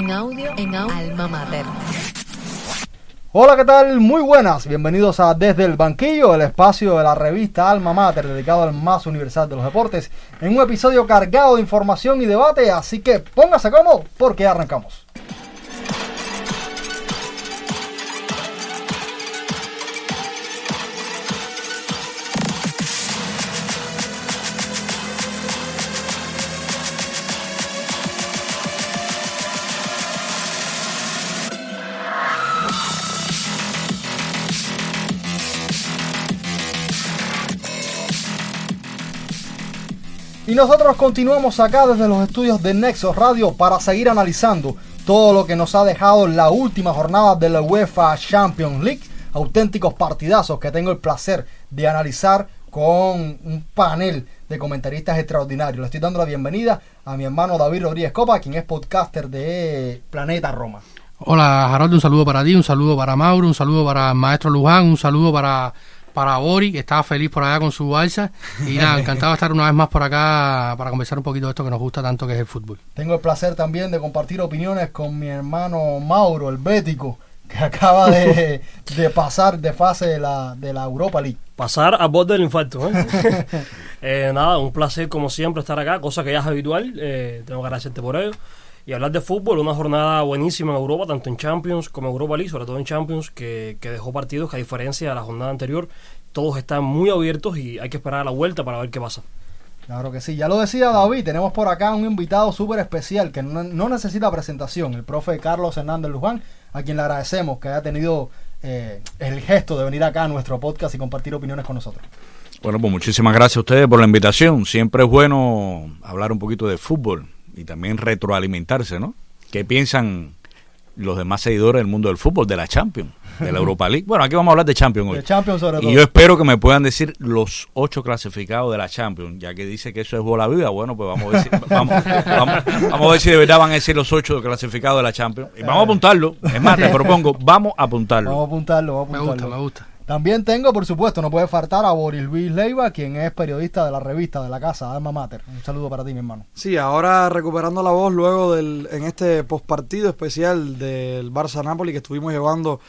en audio, en alma mater. Hola, ¿qué tal? Muy buenas. Bienvenidos a Desde el Banquillo, el espacio de la revista Alma Mater dedicado al más universal de los deportes, en un episodio cargado de información y debate, así que póngase cómodo porque arrancamos. Nosotros continuamos acá desde los estudios de Nexos Radio para seguir analizando todo lo que nos ha dejado la última jornada de la UEFA Champions League. Auténticos partidazos que tengo el placer de analizar con un panel de comentaristas extraordinarios. Le estoy dando la bienvenida a mi hermano David Rodríguez Copa, quien es podcaster de Planeta Roma. Hola Harold, un saludo para ti, un saludo para Mauro, un saludo para maestro Luján, un saludo para para Bori, que estaba feliz por allá con su balsa. Y nada, encantado de estar una vez más por acá para conversar un poquito de esto que nos gusta tanto, que es el fútbol. Tengo el placer también de compartir opiniones con mi hermano Mauro, el bético, que acaba de, de pasar de fase de la, de la Europa League. Pasar a borde del infarto. ¿eh? eh, nada, un placer como siempre estar acá, cosa que ya es habitual. Eh, tengo que agradecerte por ello y hablar de fútbol, una jornada buenísima en Europa, tanto en Champions como en Europa League, sobre todo en Champions, que, que dejó partidos que a diferencia de la jornada anterior, todos están muy abiertos y hay que esperar a la vuelta para ver qué pasa. Claro que sí, ya lo decía David, tenemos por acá un invitado súper especial que no, no, necesita presentación, el profe Carlos Hernández Luján, a quien le agradecemos que haya tenido eh, el gesto de venir acá a nuestro podcast y compartir opiniones con nosotros. Bueno, pues muchísimas gracias a ustedes por la invitación. Siempre es bueno hablar un poquito de fútbol y también retroalimentarse, ¿no? ¿Qué piensan los demás seguidores del mundo del fútbol, de la Champions, de la Europa League? Bueno, aquí vamos a hablar de Champions hoy. De Champions sobre y yo espero que me puedan decir los ocho clasificados de la Champions, ya que dice que eso es bola viva. Bueno, pues vamos a ver si, vamos, vamos, vamos a ver si de verdad van a decir los ocho clasificados de la Champions. Y vamos a apuntarlo. Es más, te propongo, vamos a apuntarlo. Vamos a apuntarlo, vamos a Me apuntarlo. gusta, me gusta. También tengo, por supuesto, no puede faltar a Boris Luis Leiva, quien es periodista de la revista de la casa, Alma Mater. Un saludo para ti, mi hermano. Sí, ahora recuperando la voz luego del en este postpartido especial del Barça Napoli que estuvimos llevando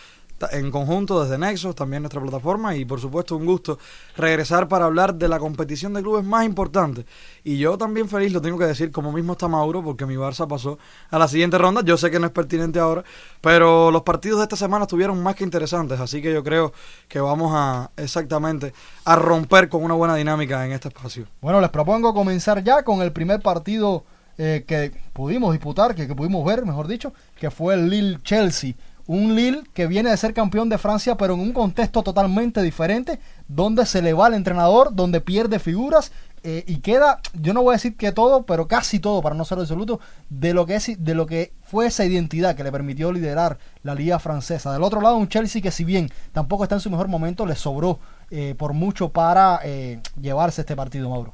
en conjunto desde Nexos, también nuestra plataforma y por supuesto un gusto regresar para hablar de la competición de clubes más importante. Y yo también feliz, lo tengo que decir, como mismo está Mauro, porque mi Barça pasó a la siguiente ronda. Yo sé que no es pertinente ahora, pero los partidos de esta semana estuvieron más que interesantes, así que yo creo que vamos a exactamente a romper con una buena dinámica en este espacio. Bueno, les propongo comenzar ya con el primer partido eh, que pudimos disputar, que, que pudimos ver, mejor dicho, que fue el Lille-Chelsea. Un Lille que viene de ser campeón de Francia, pero en un contexto totalmente diferente, donde se le va al entrenador, donde pierde figuras eh, y queda, yo no voy a decir que todo, pero casi todo, para no ser absoluto, de lo que es, de lo que fue esa identidad que le permitió liderar la liga francesa. Del otro lado, un Chelsea que si bien tampoco está en su mejor momento, le sobró eh, por mucho para eh, llevarse este partido, Mauro.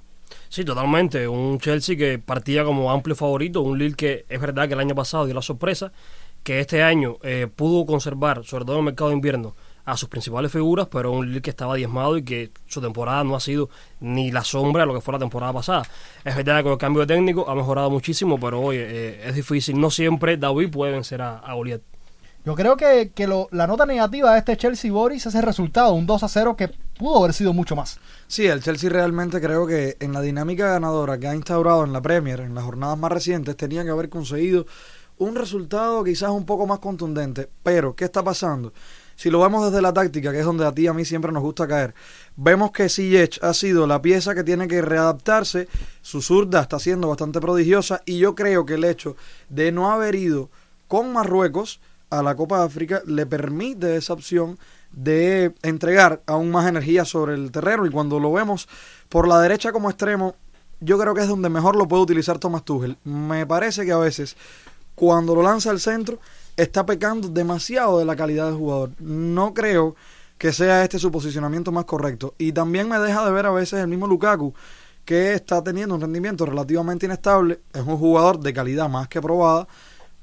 Sí, totalmente. Un Chelsea que partía como amplio favorito, un Lille que es verdad que el año pasado dio la sorpresa, que este año eh, pudo conservar, sobre todo en el mercado de invierno, a sus principales figuras, pero un Lille que estaba diezmado y que su temporada no ha sido ni la sombra de lo que fue la temporada pasada. Es verdad que con el cambio de técnico ha mejorado muchísimo, pero oye, eh, es difícil. No siempre David puede vencer a, a Goliat. Yo creo que, que lo- la nota negativa de este Chelsea Boris es el resultado, un 2 a 0 que pudo haber sido mucho más. Sí, el Chelsea realmente creo que en la dinámica ganadora que ha instaurado en la Premier, en las jornadas más recientes, tenía que haber conseguido un resultado quizás un poco más contundente. Pero, ¿qué está pasando? Si lo vemos desde la táctica, que es donde a ti y a mí siempre nos gusta caer, vemos que Ziyech ha sido la pieza que tiene que readaptarse, su zurda está siendo bastante prodigiosa y yo creo que el hecho de no haber ido con Marruecos a la Copa de África le permite esa opción de entregar aún más energía sobre el terreno y cuando lo vemos por la derecha como extremo, yo creo que es donde mejor lo puede utilizar Thomas Tuchel. Me parece que a veces cuando lo lanza al centro está pecando demasiado de la calidad del jugador. No creo que sea este su posicionamiento más correcto. Y también me deja de ver a veces el mismo Lukaku, que está teniendo un rendimiento relativamente inestable. Es un jugador de calidad más que probada,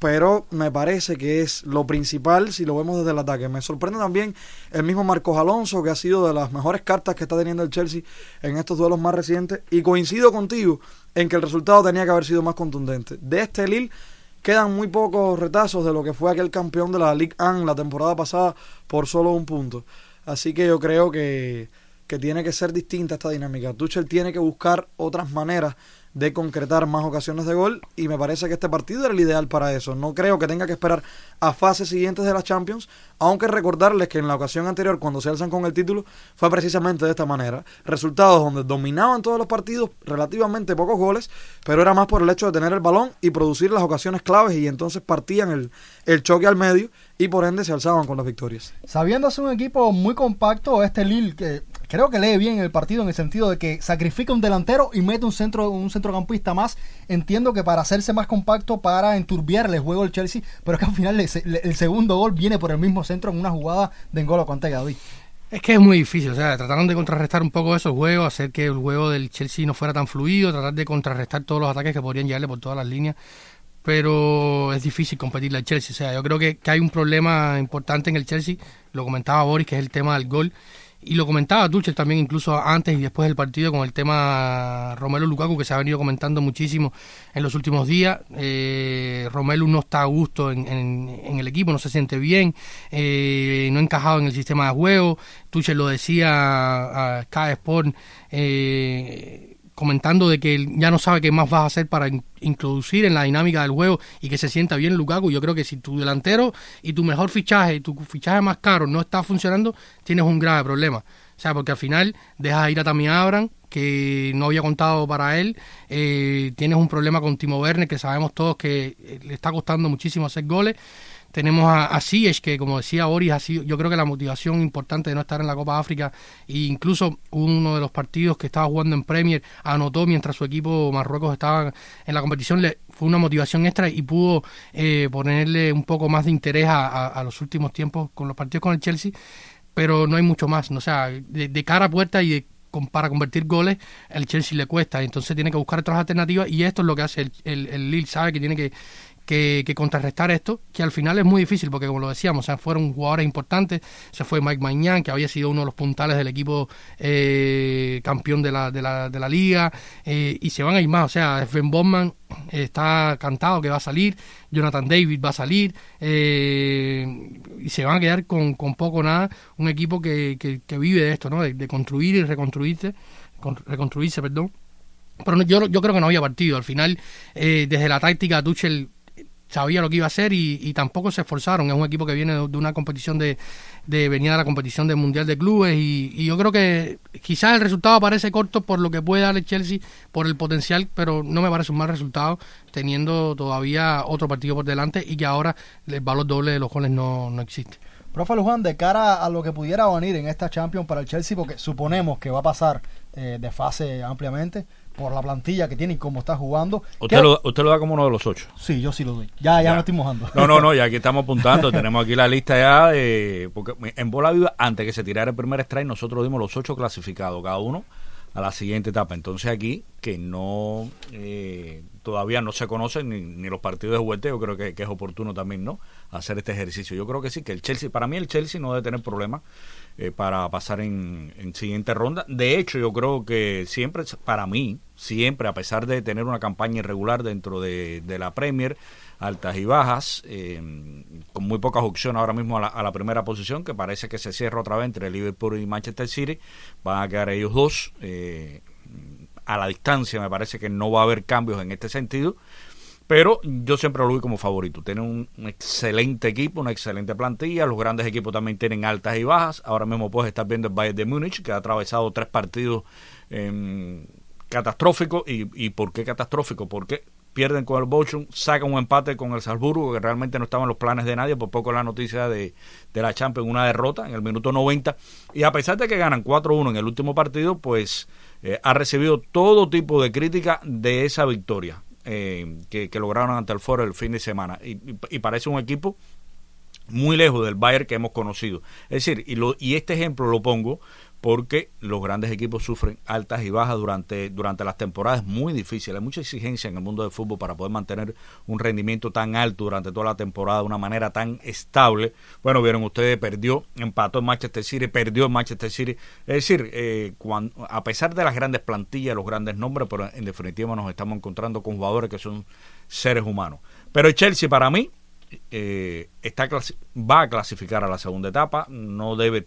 pero me parece que es lo principal si lo vemos desde el ataque. Me sorprende también el mismo Marcos Alonso, que ha sido de las mejores cartas que está teniendo el Chelsea en estos duelos más recientes. Y coincido contigo en que el resultado tenía que haber sido más contundente. De este Lille quedan muy pocos retazos de lo que fue aquel campeón de la Ligue 1 la temporada pasada por solo un punto. Así que yo creo que, que tiene que ser distinta esta dinámica. Tuchel tiene que buscar otras maneras de concretar más ocasiones de gol y me parece que este partido era el ideal para eso. No creo que tenga que esperar a fases siguientes de la Champions, aunque recordarles que en la ocasión anterior cuando se alzan con el título fue precisamente de esta manera. Resultados donde dominaban todos los partidos, relativamente pocos goles, pero era más por el hecho de tener el balón y producir las ocasiones claves y entonces partían el, el choque al medio y por ende se alzaban con las victorias. Sabiéndose un equipo muy compacto, este Lille que creo que lee bien el partido en el sentido de que sacrifica un delantero y mete un centro un centrocampista más. Entiendo que para hacerse más compacto, para enturbiarle el juego al Chelsea, pero es que al final el, el segundo gol viene por el mismo centro en una jugada de Engolo Conte David. Es que es muy difícil, o sea, trataron de contrarrestar un poco esos juegos, hacer que el juego del Chelsea no fuera tan fluido, tratar de contrarrestar todos los ataques que podrían llegarle por todas las líneas, pero es difícil competirle al Chelsea, o sea, yo creo que, que hay un problema importante en el Chelsea, lo comentaba Boris, que es el tema del gol, y lo comentaba Tuchel también incluso antes y después del partido con el tema Romelu Lukaku que se ha venido comentando muchísimo en los últimos días. Eh, Romelu no está a gusto en, el equipo, no se siente bien, eh, no encajado en el sistema de juego. Tuchel lo decía a Sky Sport. Eh, comentando de que ya no sabe qué más vas a hacer para introducir en la dinámica del juego y que se sienta bien Lukaku. Yo creo que si tu delantero y tu mejor fichaje, tu fichaje más caro no está funcionando, tienes un grave problema. O sea, porque al final dejas ir a Tammy Abraham, que no había contado para él. Eh, tienes un problema con Timo Werner, que sabemos todos que eh, le está costando muchísimo hacer goles. Tenemos a, a que como decía Boris, ha sido, yo creo que la motivación importante de no estar en la Copa África, e incluso uno de los partidos que estaba jugando en Premier, anotó mientras su equipo Marruecos estaba en la competición, le, fue una motivación extra y pudo eh, ponerle un poco más de interés a, los últimos tiempos con los partidos con el Chelsea, pero no hay mucho más. O sea, de, cara a puerta y de para convertir goles, el Chelsea le cuesta, entonces tiene que buscar otras alternativas y esto es lo que hace el, el, el Lille, sabe que tiene que que, contrarrestar esto, que al final es muy difícil porque como lo decíamos, fueron jugadores importantes, se fue Mike Mañán, que había sido uno de los puntales del equipo eh, campeón de la, de la, de la liga, eh, y se van a ir más, o sea, Sven Bowman está cantado que va a salir, Jonathan David va a salir, eh, y se van a quedar con, con poco nada, un equipo que, que, vive de esto, ¿no? de, construir y reconstruirse, reconstruirse, perdón. Pero yo, yo creo que no había partido. Al final, desde la táctica, Tuchel sabía lo que iba a hacer y, tampoco se esforzaron. Es un equipo que viene de, una competición de, de venir a la competición del Mundial de Clubes y, yo creo que quizás el resultado parece corto por lo que puede dar el Chelsea, por el potencial, pero no me parece un mal resultado teniendo todavía otro partido por delante y que ahora el valor doble de los goles no, no existe. Profe Luján, de cara a lo que pudiera venir en esta Champions para el Chelsea, porque suponemos que va a pasar eh, de fase ampliamente, por la plantilla que tiene y cómo está jugando. ¿Usted, lo, ¿Usted lo da como uno de los ocho? Sí, yo sí lo doy. Ya, ya, no estoy mojando. No, no, no, ya aquí estamos apuntando. tenemos aquí la lista ya. De, porque en bola viva, antes que se tirara el primer strike, nosotros dimos los ocho clasificados, cada uno a la siguiente etapa. Entonces aquí, que no eh, todavía no se conocen ni, ni los partidos de juguete, yo creo que, que, es oportuno también, ¿no? Hacer este ejercicio. Yo creo que sí, que el Chelsea, para mí el Chelsea no debe tener problemas eh, para pasar en, siguiente ronda. De hecho, yo creo que siempre, para mí, siempre, a pesar de tener una campaña irregular dentro de, la Premier, altas y bajas, eh, con muy pocas opciones ahora mismo a la, primera posición, que parece que se cierra otra vez entre Liverpool y Manchester City, van a quedar ellos dos. Eh, a la distancia me parece que no va a haber cambios en este sentido pero yo siempre lo vi como favorito. Tiene un, excelente equipo, una excelente plantilla. Los grandes equipos también tienen altas y bajas. Ahora mismo puedes estar viendo el Bayern de Múnich, que ha atravesado tres partidos eh, catastróficos. ¿Y, por qué catastrófico? Porque pierden con el Bochum, sacan un empate con el Salzburgo, que realmente no estaba en los planes de nadie, por poco la noticia de, de la Champions, una derrota en el minuto 90. Y a pesar de que ganan 4-1 en el último partido, pues eh, ha recibido todo tipo de crítica de esa victoria. Eh, que, lograron ante el Foro el fin de semana. Y, parece un equipo muy lejos del Bayern que hemos conocido. Es decir, y, lo, y este ejemplo lo pongo porque los grandes equipos sufren altas y bajas durante, durante las temporadas muy difíciles. Hay mucha exigencia en el mundo del fútbol para poder mantener un rendimiento tan alto durante toda la temporada de una manera tan estable. Bueno, vieron ustedes, perdió, empató en Manchester City, perdió en Manchester City. Es decir, eh, cuando, a pesar de las grandes plantillas, los grandes nombres, pero en definitiva nos estamos encontrando con jugadores que son seres humanos. Pero el Chelsea para mí eh, está va a clasificar a la segunda etapa, no debe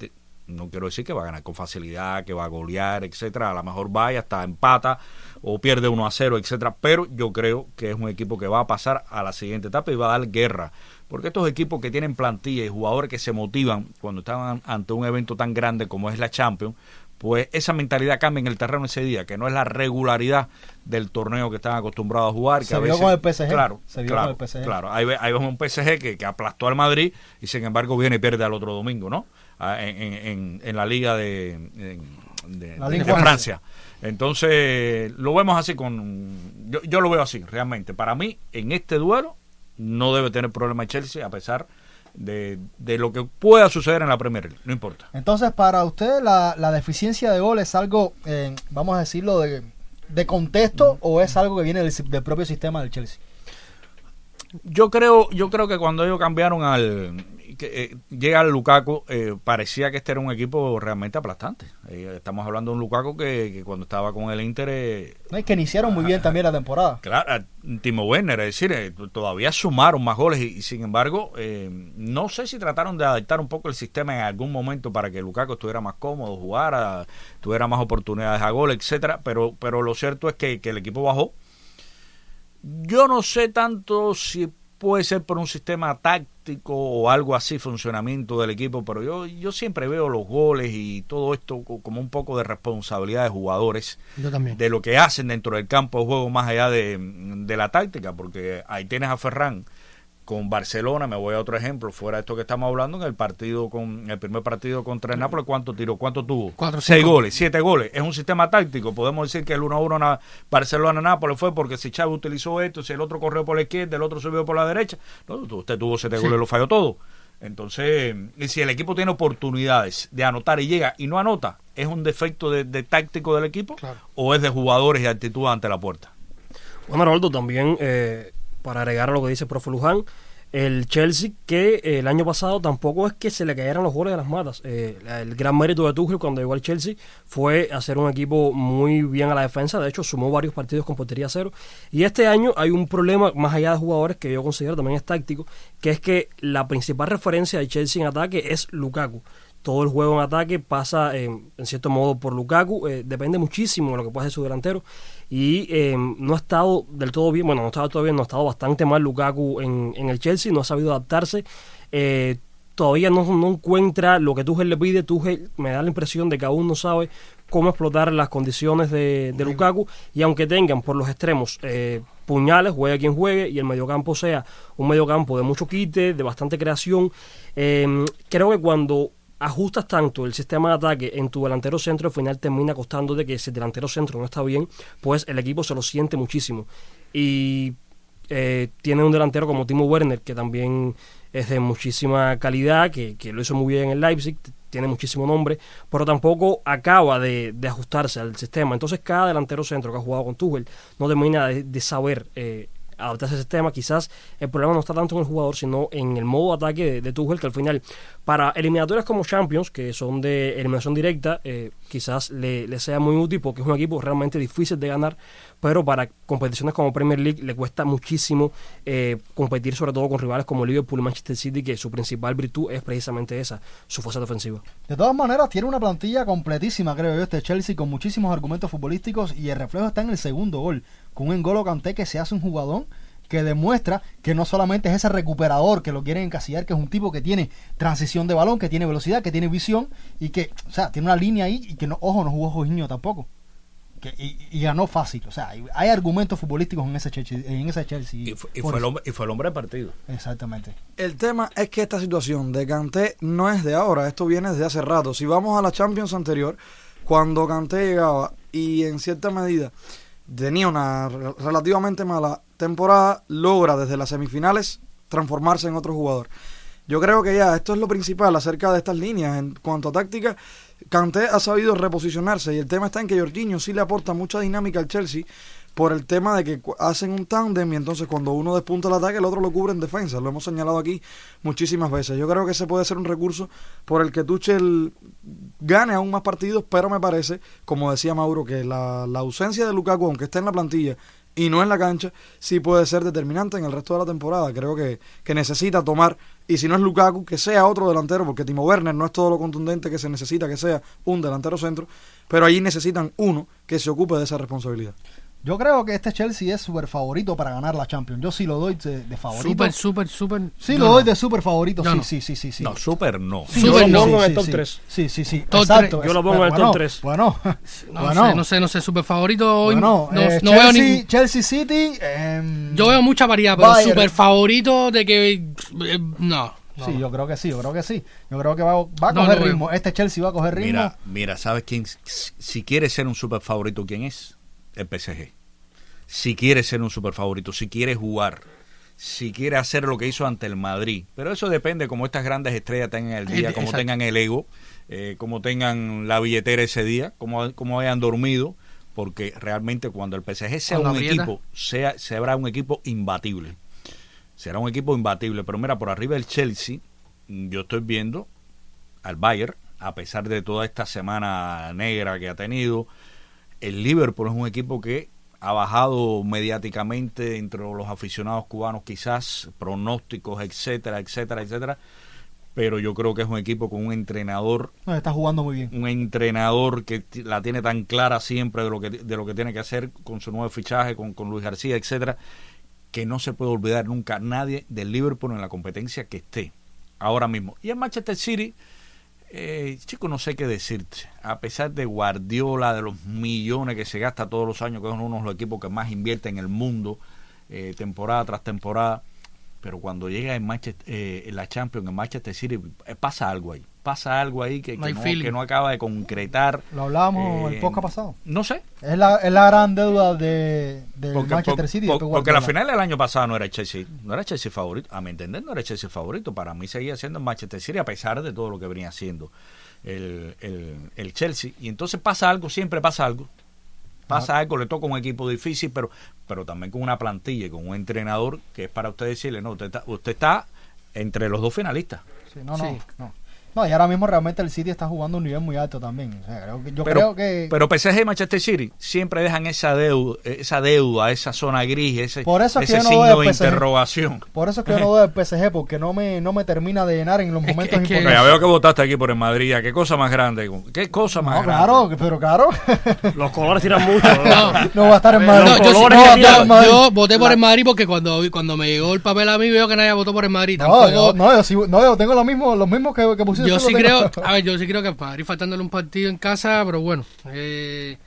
no quiero decir que va a ganar con facilidad, que va a golear, etcétera, a lo mejor vaya hasta empata o pierde 1 a 0, etcétera, pero yo creo que es un equipo que va a pasar a la siguiente etapa y va a dar guerra, porque estos equipos que tienen plantilla y jugadores que se motivan cuando están ante un evento tan grande como es la Champions, pues esa mentalidad cambia en el terreno ese día, que no es la regularidad del torneo que están acostumbrados a jugar. Que se a vio veces, con el PSG. Claro, se vio claro, con el PSG. claro. Ahí, ahí vemos un PSG que, que aplastó al Madrid y sin embargo viene y pierde al otro domingo, ¿no? Ah, En, en- en- en la liga de, en- de- La de Liga Francia. Entonces, lo vemos así con... Yo, yo lo veo así, realmente. Para mí, en este duelo, no debe tener problema el Chelsea, a pesar de, de lo que pueda suceder en la Premier League. No importa. Entonces, para usted, la, la deficiencia de gol es algo, eh, vamos a decirlo, de, de contexto o es algo que viene del, del propio sistema del Chelsea. Yo creo, yo creo que cuando ellos cambiaron al que, eh, llega el Lukaku, eh, parecía que este era un equipo realmente aplastante. Eh, estamos hablando de un Lukaku que, que cuando estaba con el Inter, ¿no? Y que iniciaron muy bien también la temporada. claro, Timo Werner, es decir, todavía sumaron más goles y, y sin embargo, no sé si trataron de adaptar un poco el sistema en algún momento para que Lukaku estuviera más cómodo, jugara, tuviera más oportunidades a gol, etcétera. Pero, pero lo cierto es que, que el equipo bajó. Yo no sé tanto si puede ser por un sistema táctico o algo así, funcionamiento del equipo, pero yo, yo siempre veo los goles y todo esto co- como un poco de responsabilidad de jugadores, Yo también. de lo que hacen dentro del campo de juego más allá de, de la táctica, porque ahí tienes a Ferran con Barcelona, me voy a otro ejemplo, fuera de esto que estamos hablando, en el partido con el primer partido contra el Nápoles, ¿cuánto tiró? ¿Cuánto tuvo? Cuatro, Seis goles, siete goles. Es un sistema táctico. Podemos decir que el 1-1 na- Barcelona-Nápoles fue porque si Chávez utilizó esto, si el otro corrió por la izquierda, el otro subió por la derecha. No, usted tuvo siete Sí. goles y lo falló todo. Entonces, y si el equipo tiene oportunidades de anotar y llega y no anota, ¿es un defecto de, de táctico del equipo Claro. o es de jugadores y actitud ante la puerta? Bueno, Arnoldo, también eh, para agregar a lo que dice el Luján, el Chelsea que eh, el año pasado tampoco es que se le cayeran los goles de las matas. Eh, el gran mérito de Tuchel cuando llegó al Chelsea fue hacer un equipo muy bien a la defensa. De hecho, sumó varios partidos con portería cero. Y este año hay un problema más allá de jugadores que yo considero también es táctico, que es que la principal referencia de Chelsea en ataque es Lukaku todo el juego en ataque pasa eh, en cierto modo por Lukaku, depende muchísimo de lo que puede hacer su delantero y eh, no ha estado del todo bien, bueno, no ha estado todo bien, no ha estado bastante mal Lukaku en, en el Chelsea, no ha sabido adaptarse, eh, todavía no, no encuentra lo que Tuchel le pide, Tuchel me da la impresión de que aún no sabe cómo explotar las condiciones de, de Lukaku. Y aunque tengan por los extremos eh, puñales, juegue quien juegue y el mediocampo sea un mediocampo de mucho quite, de bastante creación, eh, creo que cuando ajustas tanto el sistema de ataque en tu delantero centro, al final termina costándote que si el delantero centro no está bien, pues el equipo se lo siente muchísimo. Y eh, tiene un delantero como Timo Werner, que también es de muchísima calidad, que, que lo hizo muy bien en Leipzig, tiene muchísimo nombre, pero tampoco acaba de, de ajustarse al sistema. Entonces cada delantero centro que ha jugado con Tuchel no termina de, de saber eh, adaptarse al sistema. Quizás el problema no está tanto en el jugador, sino en el modo de ataque de, de Tuchel, que al final, para eliminatorias como Champions, que son de eliminación directa, eh, quizás le sea muy útil porque es un equipo realmente difícil de ganar, pero para competiciones como Premier League le cuesta muchísimo eh, competir, sobre todo con rivales como Liverpool y Manchester City, que su principal virtud es precisamente esa, su fuerza defensiva. De todas maneras, tiene una plantilla completísima, creo yo, este Chelsea, con muchísimos argumentos futbolísticos y el reflejo está en el segundo gol, con un Engolo Kanté que se hace un jugador que demuestra que no solamente es ese recuperador que lo quieren encasillar, que es un tipo que tiene transición de balón, que tiene velocidad, que tiene visión y que, o sea, tiene una línea ahí y que no, ojo, no jugó Jorginho tampoco. Que, y, y ganó fácil, o sea, hay- hay argumentos futbolísticos en ese Chelsea. En ese Chelsea Y fue, y Por fue el hombre, y fue el hombre del partido. Exactamente. El tema es que esta situación de Kanté no es de ahora, esto viene desde hace rato. Si vamos a la Champions anterior, cuando Kanté llegaba y en cierta medida tenía una re- relativamente mala temporada, logra desde las semifinales transformarse en otro jugador. Yo creo que ya esto es lo principal acerca de estas líneas en cuanto a táctica. Kanté ha sabido reposicionarse y el tema está en que Jorginho sí le aporta mucha dinámica al Chelsea por el tema de que hacen un tándem y entonces cuando uno despunta el ataque el otro lo cubre en defensa. Lo hemos señalado aquí muchísimas veces. Yo creo que ese puede ser un recurso por el que Tuchel gane aún más partidos, pero me parece, como decía Mauro, que la, la ausencia de Lukaku, aunque esté en la plantilla y no en la cancha, sí puede ser determinante en el resto de la temporada. Creo que, que necesita tomar, y si no es Lukaku, que sea otro delantero, porque Timo Werner no es todo lo contundente que se necesita que sea un delantero centro, pero allí necesitan uno que se ocupe de esa responsabilidad. Yo creo que este Chelsea es súper favorito para ganar la Champions. Yo sí lo doy de, de favorito. Súper, súper, súper. sí, lo doy de súper favorito. Sí, no. sí, sí, sí, sí. No, super no. Sí, Súper Yo lo no. pongo en el sí, top sí. 3. Sí, sí, sí. Top Exacto. tres. Yo lo pongo en el top tres. Bueno, No bueno. sé, no sé, no sé, súper favorito hoy. Bueno, no, eh, no veo Chelsea, ningún. Chelsea City. em, Yo veo mucha variedad, pero súper favorito de que. eh, no. no. Sí, yo creo que sí, yo creo que sí. Yo creo que va, va a No, coger no ritmo. Este Chelsea va a coger ritmo. Mira, mira, ¿sabes quién? Si quiere ser un super favorito, ¿quién es? El PSG. Si quiere ser un super favorito, si quiere jugar, si quiere hacer lo que hizo ante el Madrid. Pero eso depende como estas grandes estrellas tengan el día, como tengan el ego, eh, como tengan la billetera ese día, como, como hayan dormido. Porque realmente cuando el PSG sea Cuando un aprieta. equipo, sea, será un equipo imbatible. Será un equipo imbatible. Pero mira, por arriba del Chelsea, yo estoy viendo al Bayern, a pesar de toda esta semana negra que ha tenido. El Liverpool es un equipo que ha bajado mediáticamente entre los aficionados cubanos, quizás pronósticos, etcétera, etcétera, etcétera. Pero yo creo que es un equipo con un entrenador, No, está jugando muy bien. un entrenador que la tiene tan clara siempre de lo que de lo que tiene que hacer con su nuevo fichaje, con, con Luis García, etcétera, que no se puede olvidar nunca nadie del Liverpool en la competencia que esté ahora mismo. Y en Manchester City, eh, chico, no sé qué decirte. A pesar de Guardiola, de los millones que se gasta todos los años, que es uno de los equipos que más invierte en el mundo, eh, temporada tras temporada, pero cuando llega en, eh, la Champions, en Manchester City, eh, pasa algo ahí. Pasa algo ahí que, No que no, que no acaba de concretar. Lo hablábamos Eh, el podcast pasado. No sé. Es la, es la gran deuda de, del Porque, Manchester por- City. por- de porque la final del año pasado no era Chelsea, no era Chelsea favorito. A mi entender no era Chelsea favorito. Para mí seguía siendo el Manchester City a pesar de todo lo que venía haciendo el, el, el Chelsea. Y entonces pasa algo, siempre pasa algo. Pasa algo, le toca un equipo difícil, pero, pero también con una plantilla y con un entrenador que es para usted decirle, no, usted está, usted está entre los dos finalistas. Sí, no, no, Sí. no. No, y ahora mismo realmente el City está jugando a un nivel muy alto también. O sea, creo que, yo pero, creo que pero PSG y Manchester City siempre dejan esa deuda, esa deuda, esa zona gris, ese, Por eso es que ese yo no doy signo de PSG. interrogación. por eso es que yo no doy el PSG porque no me no me termina de llenar en los Es momentos es que- Porque importantes. ya veo que votaste aquí por el Madrid. ¿a ¿Qué cosa más grande? ¿Qué cosa más No, grande? claro, pero claro. Los colores tiran mucho. No. no va a estar en Madrid. No, yo, sí- colores no, que yo- tiene- en Madrid. yo voté por el Madrid porque cuando, cuando me llegó el papel a mí veo que nadie votó por el Madrid. No, Tampoco, yo, no, yo, sí- no, yo tengo lo mismo, los mismos que, que pusiste. Yo sí creo, a ver, yo sí creo que el Madrid faltándole un partido en casa, pero bueno, eh,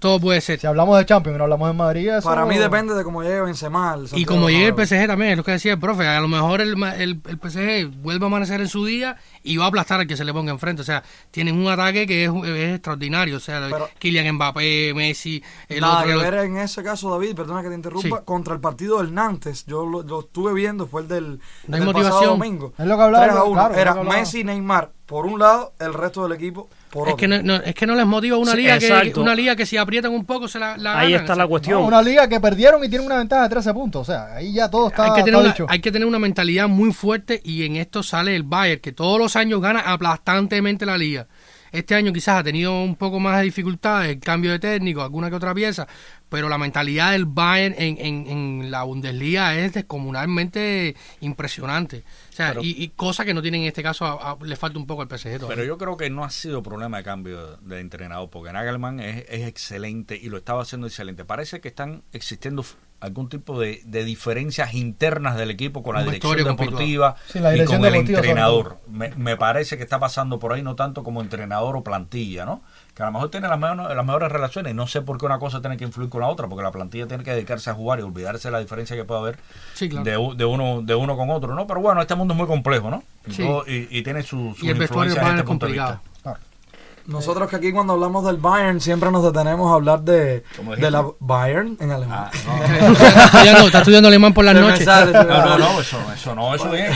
todo puede ser. Si hablamos de Champions y no hablamos de Madrid, eso... Para mí depende de cómo llegue Benzema. al Y como llegue el. PSG también, es lo que decía el profe, a lo mejor el, ma- el, el PSG vuelve a amanecer en su día y va a aplastar al que se le ponga enfrente. O sea, tienen un ataque que es, es extraordinario. O sea, Pero- Kylian Mbappé, Messi, el Nada otro... que el ver en ese caso, David, perdona que te interrumpa, Sí. contra el partido del Nantes, yo lo, lo estuve viendo, fue el del, No hay del pasado motivación. domingo. Es lo que hablaba, 3 a 1. claro, es lo Era que hablaba. Messi y Neymar por un lado, el resto del equipo por Es que no, no- es que no les motiva una Sí, liga que una liga que si aprietan un poco se la, la Ahí ganan. está la cuestión. No, una liga que perdieron y tienen una ventaja de 13 puntos. O sea, ahí ya todo está, hay, que tener está una, dicho. hay que tener una mentalidad muy fuerte y en esto sale el Bayern, que todos los años gana aplastantemente la liga. Este año quizás ha tenido un poco más de dificultades, el cambio de técnico, alguna que otra pieza, pero la mentalidad del Bayern en, en, en la Bundesliga es descomunalmente impresionante. O sea, Pero- y, y cosa que no tienen en este caso, a- a- le falta un poco al PSG todavía. Pero yo creo que no ha sido problema de cambio de entrenador, porque Nagelman es, es excelente y lo estaba haciendo excelente. Parece que están existiendo algún tipo de, de diferencias internas del equipo con la dirección deportiva Sí, la y con el entrenador. Me, me parece que está pasando por ahí no tanto como entrenador o plantilla, ¿no? Que a lo mejor tiene las, mejor- las mejores relaciones. No sé por qué una cosa tiene que influir con la otra, porque la plantilla tiene que dedicarse a jugar y olvidarse de la diferencia que puede haber Sí, claro. de, uno de uno con otro, ¿no? Pero bueno, este mundo es muy complejo, ¿no? Y, Sí. todo- y- y tiene su, su y el influencia Bayern este es punto de vista. Nosotros que aquí cuando hablamos del Bayern siempre nos detenemos a hablar de, ¿Cómo de la Bayern en alemán. Ah, no. está, estudiando, está estudiando alemán por las noches. sale, No, no, no, eso, eso no, eso bien.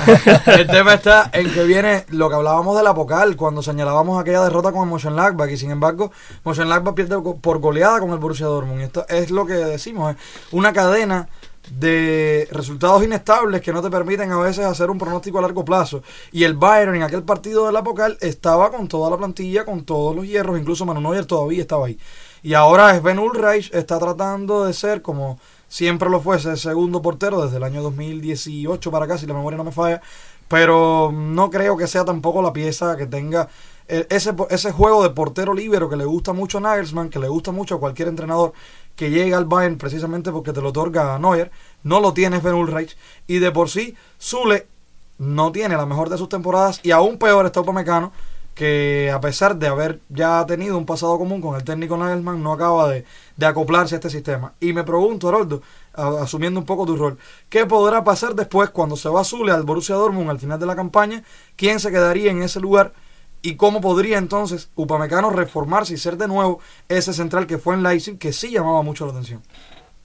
El tema está en que viene lo que hablábamos de la Pocal cuando señalábamos aquella derrota con el Mönchengladbach y sin embargo Mönchengladbach pierde por goleada con el Borussia Dortmund. Y esto es lo que decimos, es una cadena de resultados inestables que no te permiten a veces hacer un pronóstico a largo plazo. Y el Bayern en aquel partido de la Pocal estaba con toda la plantilla, con todos los hierros, incluso Manu Neuer todavía estaba ahí. Y ahora Sven Ulreich está tratando de ser como siempre lo fuese, segundo portero desde el año 2018 para acá, si la memoria no me falla, pero no creo que sea tampoco la pieza que tenga eh, ese, ese juego de portero libero que le gusta mucho a Nagelsmann, que le gusta mucho a cualquier entrenador que llega al Bayern precisamente porque te lo otorga a Neuer, no lo tiene Sven Ulreich, y de por sí Zule no tiene la mejor de sus temporadas y aún peor está Upamecano que a pesar de haber ya tenido un pasado común con el técnico Nagelsmann no acaba de, de acoplarse a este sistema y me pregunto Haroldo asumiendo un poco tu rol ¿qué podrá pasar después cuando se va Zule al Borussia Dortmund al final de la campaña? ¿quién se quedaría en ese lugar? ¿Y cómo podría entonces Upamecano reformarse y ser de nuevo ese central que fue en Leipzig que sí llamaba mucho la atención?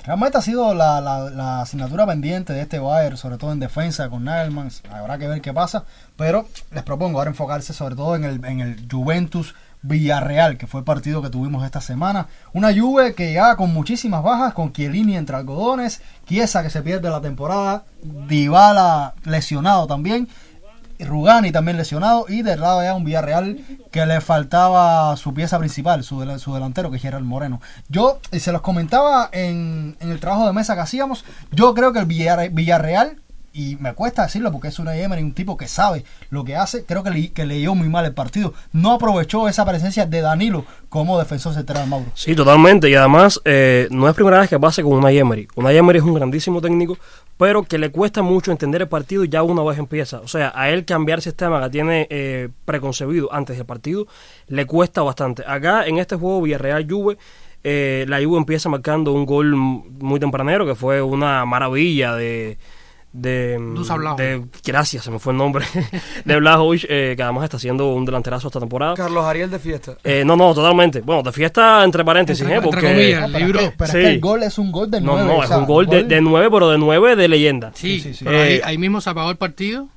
Realmente ha sido la, la, asignatura pendiente de este Bayern, sobre todo en defensa con Nagelman. Habrá que ver qué pasa. Pero les propongo ahora enfocarse sobre todo en el, en el Juventus Villarreal, que fue el partido que tuvimos esta semana. Una Juve que ya con muchísimas bajas, con Chiellini entre algodones, Chiesa que se pierde la temporada, Dybala lesionado también. Rugani también lesionado y del lado ya un Villarreal que le faltaba su pieza principal, su, su delantero que es Gerard Moreno. Yo, y se los comentaba en, en el trabajo de mesa que hacíamos, yo creo que el Villarre- Villarreal, y me cuesta decirlo porque es una Emery, un tipo que sabe lo que hace, creo que, le- que leyó muy mal el partido. No aprovechó esa presencia de Danilo como defensor central Mauro. Sí, totalmente. Y además, eh, no es primera vez que pase con una Emery. Una Emery es un grandísimo técnico, pero que le cuesta mucho entender el partido ya una vez empieza. O sea, a él cambiar sistema que tiene eh, preconcebido antes del partido le cuesta bastante. Acá, en este juego Villarreal-Juve, eh, la Juve empieza marcando un gol muy tempranero, que fue una maravilla de... De, de- gracias, se me fue el nombre de Blajovic, eh, que además está haciendo un delanterazo esta temporada. Carlos Ariel de fiesta. Eh, no, no, totalmente. Bueno, de fiesta entre paréntesis, Entre- ¿eh? entre Porque... comillas. No, el pero libro- es que, el gol es un gol No, 9. no, o es un gol de, de 9, pero de 9 de leyenda. Sí, Sí, sí, sí. pero ahí, Eh, ahí mismo se apagó el partido.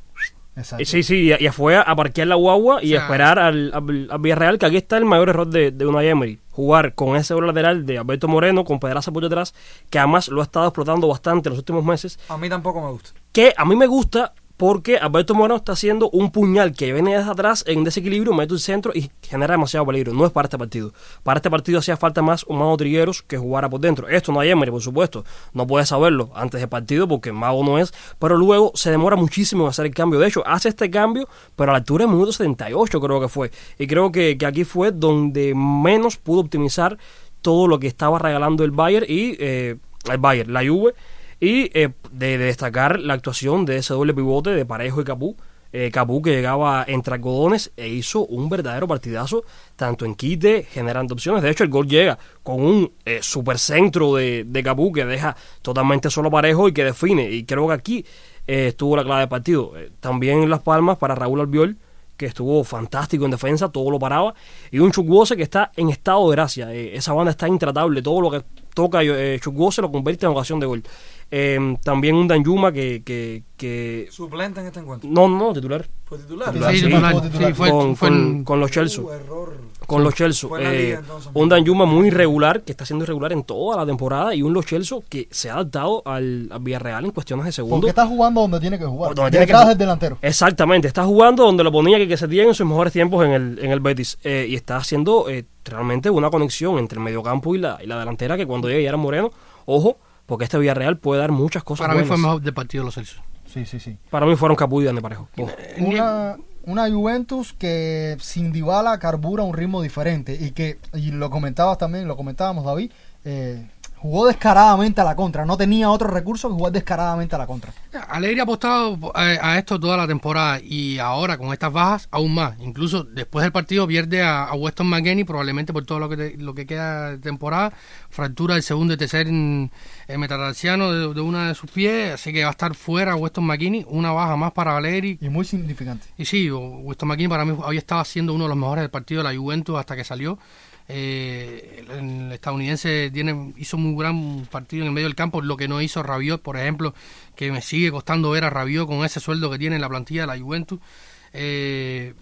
Exacto. Y Sí, sí, y, fue a parquear la guagua y O sea, a esperar al, al, al Villarreal, que aquí está el mayor error de, de Unai Emery. Jugar con ese lateral de Alberto Moreno, con Pedraza por detrás, que además lo ha estado explotando bastante en los últimos meses. A mí tampoco me gusta. Que a mí me gusta porque Alberto Moreno está haciendo un puñal que viene desde atrás en desequilibrio, mete el centro y genera demasiado peligro. No es para este partido. Para este partido hacía falta más un Mago Trigueros que jugara por dentro. Esto no hay Emery, por supuesto. No puede saberlo antes del partido porque Mago no es. Pero luego se demora muchísimo en hacer el cambio. De hecho, hace este cambio, pero a la altura del minuto 78 creo que fue. Y creo que, que aquí fue donde menos pudo optimizar todo lo que estaba regalando el Bayern y eh, el Bayern, la Juve y eh, de, de destacar la actuación de ese doble pivote de Parejo y Capú. Eh, Capú que llegaba entre algodones e hizo un verdadero partidazo, tanto en quite, generando opciones. De hecho, el gol llega con un eh, supercentro de, de Capú que deja totalmente solo Parejo y que define. Y creo que aquí eh, estuvo la clave del partido. Eh, también las palmas para Raúl Albiol, que estuvo fantástico en defensa, todo lo paraba. Y un Chukwose que está en estado de gracia. Eh, esa banda está intratable. Todo lo que toca eh, Chukwose lo convierte en ocasión de gol. Eh, también un Danjuma que, que, que... Suplente en este encuentro. No, no, titular. Fue titular. Titular, Sí, sí, titular. fue titular. Sí, fue, con, fue con- en- con los Chelsea. Uh, error. Con los Chelsea. Eh, entonces. un Danjuma muy irregular, que está siendo irregular en toda la temporada, y un Los Chelsea que se ha adaptado al, al Villarreal en cuestiones de segundos. Porque está jugando donde tiene que jugar. Donde tiene que del delantero. Exactamente, está jugando donde lo ponía que, que se tiene en sus mejores tiempos en el, en el Betis. Eh, y está haciendo eh, realmente una conexión entre el mediocampo y la, y la delantera que cuando llegue ya era Moreno, ojo, porque este Villarreal puede dar muchas cosas Para mí buenas. fue el mejor del partido de los Celsius. Sí, sí, sí. Para mí fueron Capullo y Dani Parejo. Una, una Juventus que sin Dybala carbura un ritmo diferente y que, y lo comentabas también, lo comentábamos David, eh, Jugó descaradamente a la contra, no tenía otro recurso que jugar descaradamente a la contra. Alegre ha apostado eh, a, esto toda la temporada y ahora con estas bajas aún más. Incluso después del partido pierde a, Weston McKenney probablemente por todo lo que lo que queda de temporada, fractura del segundo y tercer en, metatarsiano de, de, una de sus pies, así que va a estar fuera Weston McKinney, una baja más para Alegri. Y muy significante. Y sí, Weston McKinney para mí había estado siendo uno de los mejores del partido de la Juventus hasta que salió. Eh, el estadounidense tiene, hizo muy gran partido en el medio del campo, lo que no hizo Rabiot, por ejemplo, que me sigue costando ver a Rabiot con ese sueldo que tiene en la plantilla de la Juventus. Eh,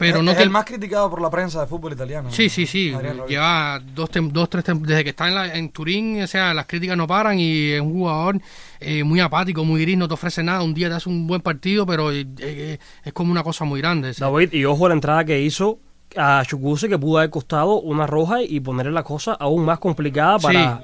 pero no es el más criticado por la prensa de fútbol italiano. Sí, sí, sí. Lleva dos, dos tres desde que está en, la, en Turín, o sea, las críticas no paran y es un jugador eh, muy apático, muy gris, no te ofrece nada. Un día te hace un buen partido, pero eh, es como una cosa muy grande. David, y ojo la entrada que hizo a Chukuse que pudo haber costado una roja y ponerle la cosa aún más complicada para,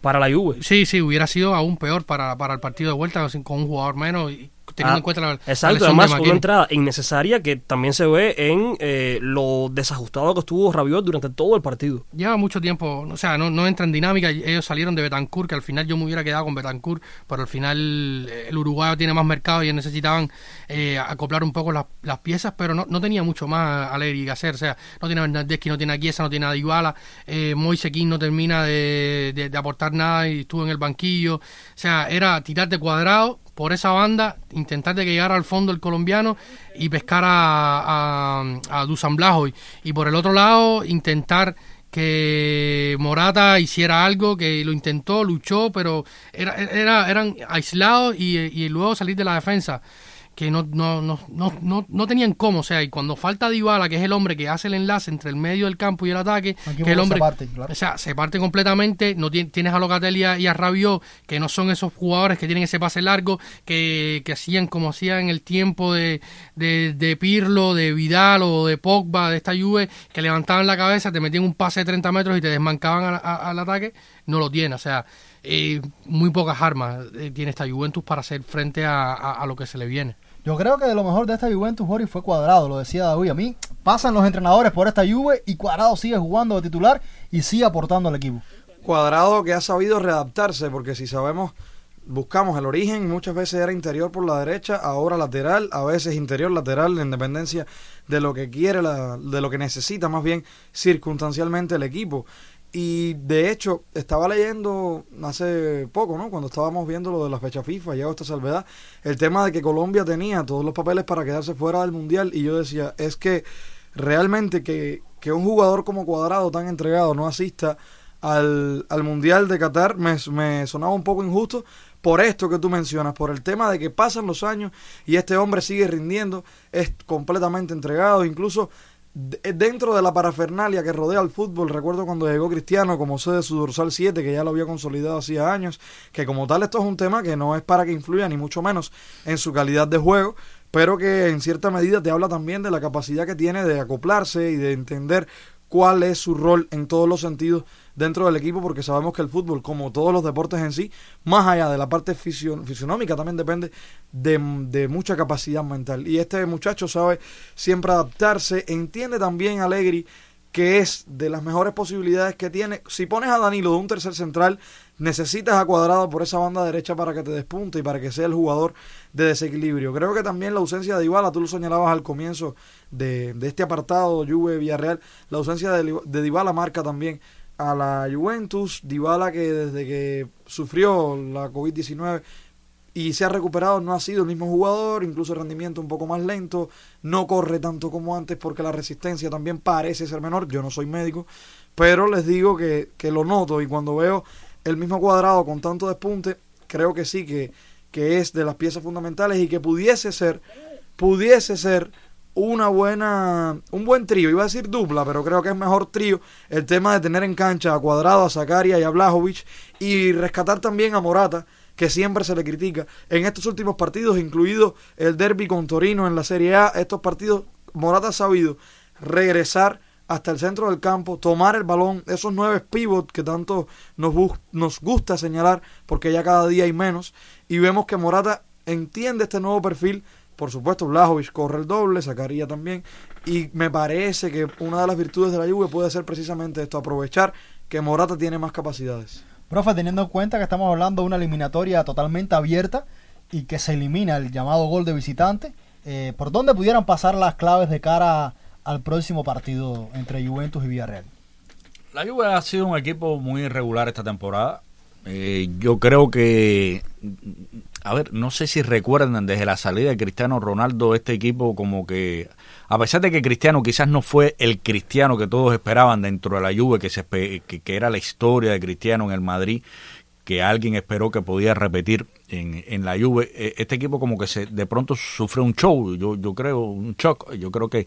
para la Juve. Sí, sí, hubiera sido aún peor para, para el partido de vuelta con un jugador menos. Y, teniendo ah, en cuenta la, exacto, además una entrada innecesaria que también se ve en eh, lo desajustado que estuvo Rabiot durante todo el partido. Lleva mucho tiempo, o sea, no, no entra en dinámica, ellos salieron de Betancourt, que al final yo me hubiera quedado con Betancourt, pero al final eh, el uruguayo tiene más mercado y necesitaban eh, acoplar un poco las, las piezas, pero no, no tenía mucho más Alegri que hacer, o sea, no tiene a Bernardeschi, no tiene a Chiesa, no tiene a Dybala, eh, Moisequín no termina de, de, de aportar nada y estuvo en el banquillo, o sea, era tirar de cuadrado por esa banda, intentar de que llegara al fondo el colombiano y pescar a, a, a Dusan Blajoy. Y por el otro lado, intentar que Morata hiciera algo, que lo intentó, luchó, pero era, era, eran aislados y, y luego salir de la defensa que no, no, no, no, no, tenían cómo, o sea, y cuando falta Dybala, que es el hombre que hace el enlace entre el medio del campo y el ataque, que el hombre, se parte, o sea, se parte completamente, no tienes a Locatelli y a Rabiot, que no son esos jugadores que tienen ese pase largo, que, que hacían como hacían en el tiempo de, de, Pirlo, de Vidal o de Pogba, de esta Juve, que levantaban la cabeza, te metían un pase de 30 metros y te desmancaban al ataque, no lo tiene, o sea, eh, muy pocas armas eh, tiene esta Juventus para hacer frente a, a lo que se le viene. Yo creo que de lo mejor de esta Juventus, Boris, fue Cuadrado, lo decía David. A mí pasan los entrenadores por esta Juve y Cuadrado sigue jugando de titular y sigue aportando al equipo. Cuadrado que ha sabido readaptarse, porque si sabemos, buscamos el origen, muchas veces era interior por la derecha, ahora lateral, a veces interior lateral, en dependencia de lo que quiere, de lo que necesita más bien circunstancialmente el equipo. Y de hecho, estaba leyendo hace poco, ¿no? Cuando estábamos viendo lo de la fecha FIFA, llegó esta salvedad, el tema de que Colombia tenía todos los papeles para quedarse fuera del Mundial. Y yo decía, es que realmente que, que un jugador como Cuadrado tan entregado no asista al, al Mundial de Qatar me, me sonaba un poco injusto por esto que tú mencionas, por el tema de que pasan los años y este hombre sigue rindiendo, es completamente entregado, incluso dentro de la parafernalia que rodea al fútbol, recuerdo cuando llegó Cristiano como sede de su dorsal 7, que ya lo había consolidado hacía años, que como tal esto es un tema que no es para que influya ni mucho menos en su calidad de juego, pero que en cierta medida te habla también de la capacidad que tiene de acoplarse y de entender cuál es su rol en todos los sentidos dentro del equipo porque sabemos que el fútbol, como todos los deportes en sí, más allá de la parte fisionómica, también depende de, mucha capacidad mental. Y este muchacho sabe siempre adaptarse, entiende también Alegri que es de las mejores posibilidades que tiene. Si pones a Danilo de un tercer central, necesitas a Cuadrado por esa banda derecha para que te despunte y para que sea el jugador de desequilibrio. Creo que también la ausencia de Dybala, tú lo señalabas al comienzo de, de este apartado, Juve Villarreal, la ausencia de, de marca también a la Juventus. Dybala que desde que sufrió la COVID-19 y se ha recuperado no ha sido el mismo jugador, incluso el rendimiento un poco más lento, no corre tanto como antes porque la resistencia también parece ser menor. Yo no soy médico, pero les digo que, que lo noto y cuando veo el mismo cuadrado con tanto despunte, creo que sí que, que es de las piezas fundamentales y que pudiese ser, pudiese ser una buena, un buen trío, iba a decir dupla, pero creo que es mejor trío el tema de tener en cancha a Cuadrado, a Zakaria y a Blajovic y rescatar también a Morata, que siempre se le critica en estos últimos partidos, incluido el derby con Torino en la Serie A, estos partidos Morata ha sabido regresar hasta el centro del campo, tomar el balón, esos nueve pivots que tanto nos, nos gusta señalar, porque ya cada día hay menos, y vemos que Morata entiende este nuevo perfil por supuesto, Blajovic corre el doble, sacaría también. Y me parece que una de las virtudes de la Juve puede ser precisamente esto, aprovechar que Morata tiene más capacidades. Profe, teniendo en cuenta que estamos hablando de una eliminatoria totalmente abierta y que se elimina el llamado gol de visitante, eh, ¿por dónde pudieran pasar las claves de cara al próximo partido entre Juventus y Villarreal? La Juve ha sido un equipo muy irregular esta temporada. Eh, yo creo que, a ver, no sé si recuerdan desde la salida de Cristiano Ronaldo este equipo como que, a pesar de que Cristiano quizás no fue el Cristiano que todos esperaban dentro de la Juve, que, se, que, era la historia de Cristiano en el Madrid, que alguien esperó que podía repetir en, en la Juve, eh, este equipo como que se de pronto sufrió un show, yo, yo creo, un shock, yo creo que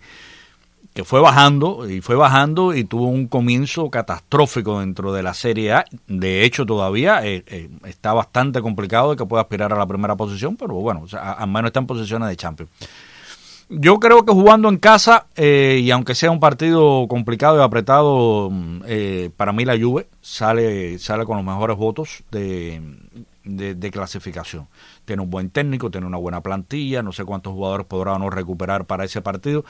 que fue bajando y fue bajando y tuvo un comienzo catastrófico dentro de la Serie A. De hecho, todavía eh, eh, está bastante complicado de que pueda aspirar a la primera posición, pero bueno, al menos está en posiciones de Champions. Yo creo que jugando en casa, eh, y aunque sea un partido complicado y apretado, mm, eh, para mí la Juve sale, sale con los mejores votos de, de, de, clasificación. Tiene un buen técnico, tiene una buena plantilla, no sé cuántos jugadores podrá o no recuperar para ese partido.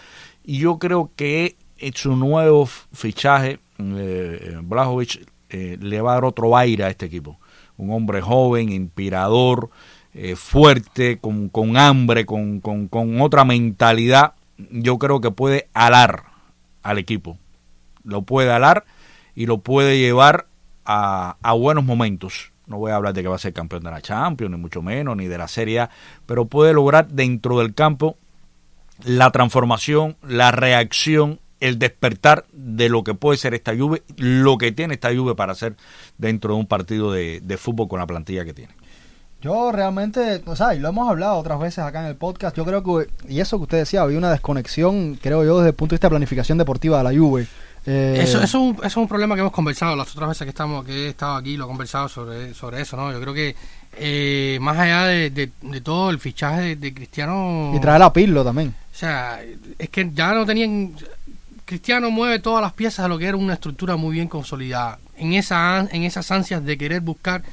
Y yo creo que su nuevo fichaje, eh, Blajovic, eh, le va a dar otro aire a este equipo. Un hombre joven, inspirador, eh, fuerte, con, con hambre, con, con, con otra mentalidad. Yo creo que puede alar al equipo. Lo puede alar y lo puede llevar a, a buenos momentos no voy a hablar de que va a ser campeón de la Champions, ni mucho menos, ni de la Serie A, pero puede lograr dentro del campo la transformación, la reacción, el despertar de lo que puede ser esta Juve, lo que tiene esta Juve para hacer dentro de un partido de, de fútbol con la plantilla que tiene. Yo realmente, o sea, y lo hemos hablado otras veces acá en el podcast, yo creo que, y eso que usted decía, había una desconexión, creo yo, desde el punto de vista de planificación deportiva de la Juve. Eh, eso, eso, es un, eso, es un, problema que hemos conversado las otras veces que estamos que he estado aquí, lo he conversado sobre, sobre eso, ¿no? Yo creo que eh, más allá de, de, de, todo el fichaje de, de, Cristiano... Y traer a Pirlo también. O sea, es que ya no tenían... Cristiano mueve todas las piezas a lo que era una estructura muy bien consolidada. En, esa, en esas ansias de querer buscar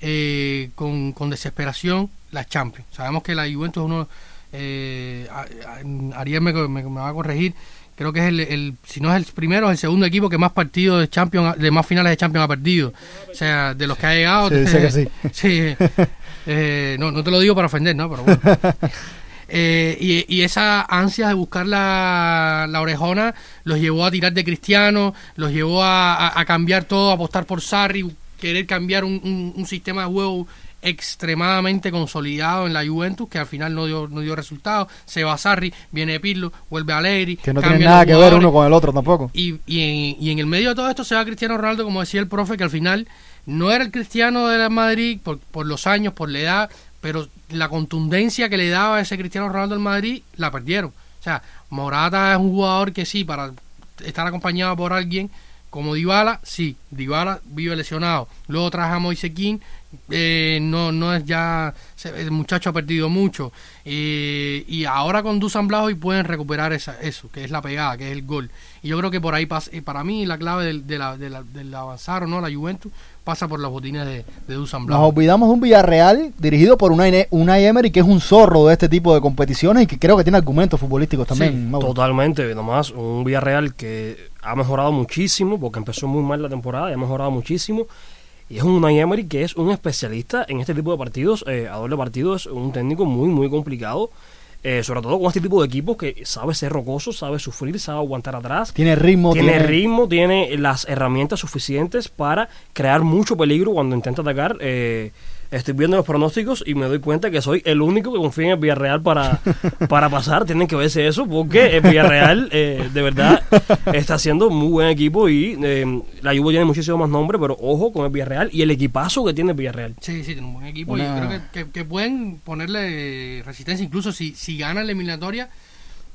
eh, con, con, desesperación las Champions. Sabemos que la Juventus es uno... Eh, Ariel me, me, me va a corregir creo que es el, el, si no es el primero, es el segundo equipo que más partidos de Champions, de más finales de Champions ha perdido. O sea, de los que ha llegado. Sí, sé que sí. sí eh, no, no te lo digo para ofender, ¿no? Pero bueno. Eh, y, y, esa ansia de buscar la, la, orejona los llevó a tirar de Cristiano, los llevó a, a, a cambiar todo, a apostar por Sarri, querer cambiar un, un, un sistema de juego extremadamente consolidado en la Juventus que al final no dio no dio resultado. Se va Sarri viene Pirlo vuelve Allegri que no tiene nada que ver uno con el otro tampoco. Y, y, en, y en el medio de todo esto se va Cristiano Ronaldo como decía el profe que al final no era el Cristiano de la Madrid por, por los años por la edad pero la contundencia que le daba ese Cristiano Ronaldo al Madrid la perdieron. O sea Morata es un jugador que sí para estar acompañado por alguien como Dybala, sí, Dybala vive lesionado. Luego traje a Moise King, eh, no, no es ya, el muchacho ha perdido mucho. Eh, y ahora con Dusan Blajovic pueden recuperar esa, eso, que es la pegada, que es el gol. Y yo creo que por ahí pasa, para mí la clave del, de la, de la, del avanzar o no, la Juventus, pasa por las botines de, de Dusan Blajovic. Nos olvidamos de un Villarreal dirigido por una una Emery que es un zorro de este tipo de competiciones y que creo que tiene argumentos futbolísticos también. Sí, totalmente, nomás un Villarreal que ha mejorado muchísimo porque empezó muy mal la temporada y ha mejorado muchísimo y es un Unai Emery que es un especialista en este tipo de partidos, eh, a doble partido es un técnico muy, muy complicado. Eh, sobre todo con este tipo de equipos que sabe ser rocoso, sabe sufrir, sabe aguantar atrás. Tiene ritmo. Tiene, tiene, ritmo, tiene las herramientas suficientes para crear mucho peligro cuando intenta atacar. Eh, estoy viendo los pronósticos y me doy cuenta que soy el único que confía en el Villarreal para, para pasar. Tienen que verse eso porque el Villarreal eh, de verdad está haciendo muy buen equipo y eh, la Juve tiene muchísimo más nombre, pero ojo con el Villarreal y el equipazo que tiene el Villarreal. Sí, sí, tiene un buen equipo Una... y creo que, que, que, pueden ponerle resistencia incluso si, si gana la eliminatoria.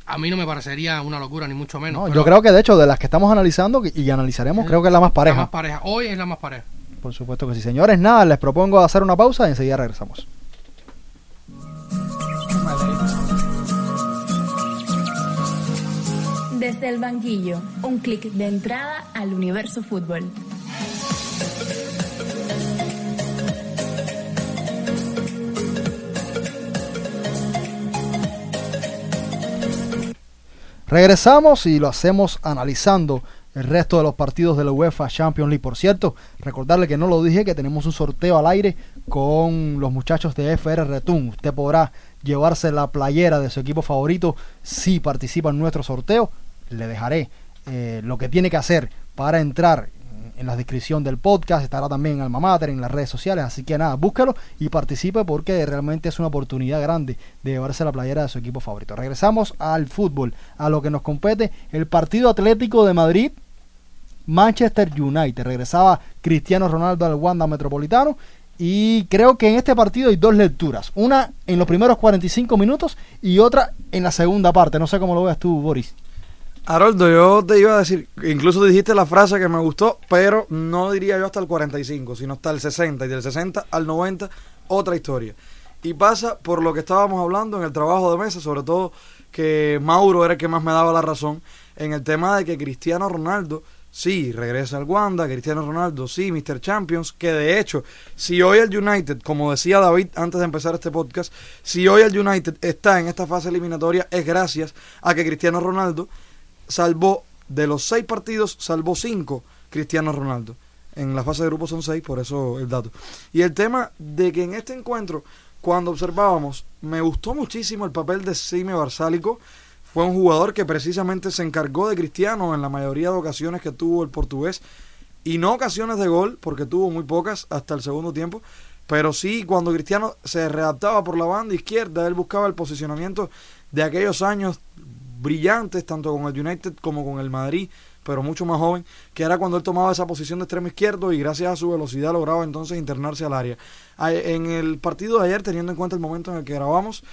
A mí no me parecería una locura, ni mucho menos. No, yo creo que de hecho de las que estamos analizando y analizaremos, creo que es la más pareja. La más pareja. Hoy es la más pareja. Por supuesto que sí. Señores, nada, les propongo hacer una pausa y enseguida regresamos. Desde el banquillo, un clic de entrada al universo fútbol. Regresamos y lo hacemos analizando el resto de los partidos de la UEFA Champions League. Por cierto, recordarle que no lo dije, que tenemos un sorteo al aire con los muchachos de FR Retun. Usted podrá llevarse la playera de su equipo favorito si participa en nuestro sorteo. Le dejaré eh, lo que tiene que hacer para entrar en la descripción del podcast, estará también en Alma Mater, en las redes sociales, así que nada, búscalo y participe porque realmente es una oportunidad grande de llevarse la playera de su equipo favorito. Regresamos al fútbol, a lo que nos compete, el partido atlético de Madrid, Manchester United. Regresaba Cristiano Ronaldo al Wanda Metropolitano y creo que en este partido hay dos lecturas, una en los primeros 45 minutos y otra en la segunda parte, no sé cómo lo veas tú, Boris. Haroldo, yo te iba a decir, incluso dijiste la frase que me gustó, pero no diría yo hasta el 45, sino hasta el 60, y del 60 al 90, otra historia. Y pasa por lo que estábamos hablando en el trabajo de mesa, sobre todo que Mauro era el que más me daba la razón, en el tema de que Cristiano Ronaldo, sí, regresa al Wanda, Cristiano Ronaldo, sí, Mr. Champions, que de hecho, si hoy el United, como decía David antes de empezar este podcast, si hoy el United está en esta fase eliminatoria, es gracias a que Cristiano Ronaldo salvó de los seis partidos, salvó cinco Cristiano Ronaldo. En la fase de grupo son seis, por eso el dato. Y el tema de que en este encuentro, cuando observábamos, me gustó muchísimo el papel de Sime Barsálico. Fue un jugador que precisamente se encargó de Cristiano en la mayoría de ocasiones que tuvo el portugués. Y no ocasiones de gol, porque tuvo muy pocas hasta el segundo tiempo. Pero sí, cuando Cristiano se readaptaba por la banda izquierda, él buscaba el posicionamiento de aquellos años brillantes, tanto con el United como con el Madrid, pero mucho más joven, que era cuando él tomaba esa posición de extremo izquierdo y gracias a su velocidad lograba entonces internarse al área. En el partido de ayer, teniendo en cuenta el momento en el que grabamos,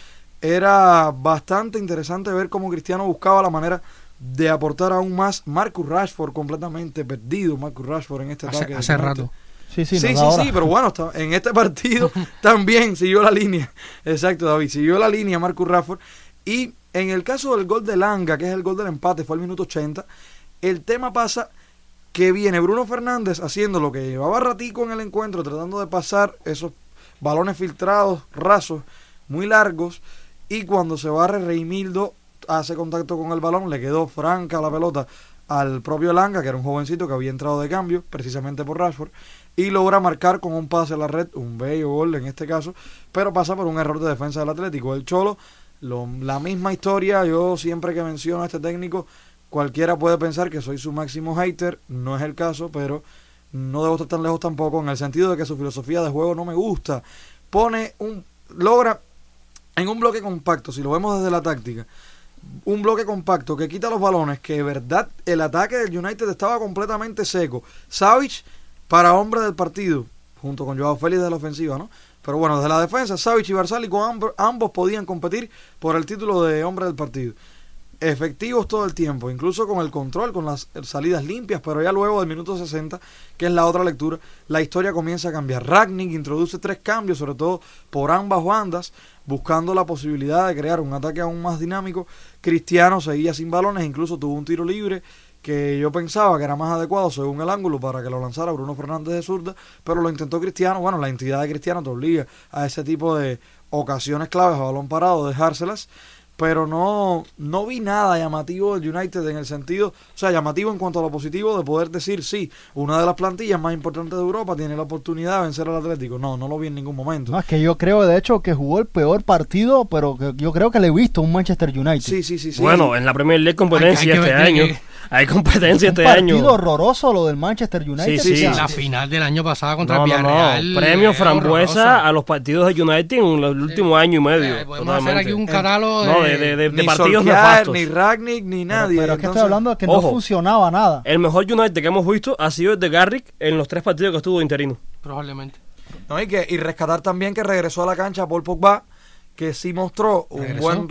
era bastante interesante ver cómo Cristiano buscaba la manera de aportar aún más. Marcus Rashford completamente perdido, Marcus Rashford en este ataque. Hace, rato. Sí, sí, sí, sí, pero bueno, en este partido también siguió la línea. Exacto, David, siguió la línea Marcus Rashford. Y en el caso del gol de Langa, que es el gol del empate, fue al minuto 80, el tema pasa que viene Bruno Fernández haciendo lo que llevaba ratico en el encuentro, tratando de pasar esos balones filtrados, rasos, muy largos, y cuando se barre Reimildo hace contacto con el balón, le quedó franca la pelota al propio Langa, que era un jovencito que había entrado de cambio, precisamente por Rashford, y logra marcar con un pase a la red, un bello gol en este caso, pero pasa por un error de defensa del Atlético. El Cholo la misma historia, yo siempre que menciono a este técnico, cualquiera puede pensar que soy su máximo hater, no es el caso, pero no debo estar tan lejos tampoco, en el sentido de que su filosofía de juego no me gusta. Pone un, logra en un bloque compacto, si lo vemos desde la táctica, un bloque compacto que quita los balones, que de verdad el ataque del United estaba completamente seco. Savage para hombre del partido, junto con Joao Félix de la ofensiva, ¿no? Pero bueno, desde la defensa, Savic y ambos, ambos podían competir por el título de hombre del partido. Efectivos todo el tiempo, incluso con el control, con las salidas limpias, pero ya luego del minuto 60, que es la otra lectura, la historia comienza a cambiar. Ragnick introduce tres cambios, sobre todo por ambas bandas, buscando la posibilidad de crear un ataque aún más dinámico. Cristiano seguía sin balones, incluso tuvo un tiro libre que yo pensaba que era más adecuado según el ángulo para que lo lanzara Bruno Fernández de zurda, pero lo intentó Cristiano. Bueno, la entidad de Cristiano te obliga a ese tipo de ocasiones claves a balón parado, dejárselas pero no, no vi nada llamativo del United en el sentido, o sea, llamativo en cuanto a lo positivo de poder decir, sí, una de las plantillas más importantes de Europa tiene la oportunidad de vencer al Atlético. No, no lo vi en ningún momento. No, es que yo creo, de hecho, que jugó el peor partido, pero que yo creo que le he visto un Manchester United. Sí, sí, sí. sí. Bueno, en la Premier League competencia este año. Hay competencia este año. Un partido horroroso lo del Manchester United. Sí, sí. La final del año pasado contra el Villarreal. Premio frambuesa a los partidos de United en el último año y medio. Eh, podemos hacer aquí un catálogo de, de, ni partidos nefastos. Ni Ragnick, ni nadie. Pero, es que estoy hablando de que no funcionaba nada. El mejor United que hemos visto ha sido el de Garrick en los tres partidos que estuvo interino. Probablemente. No, y, que, y rescatar también que regresó a la cancha Paul Pogba, que sí mostró un buen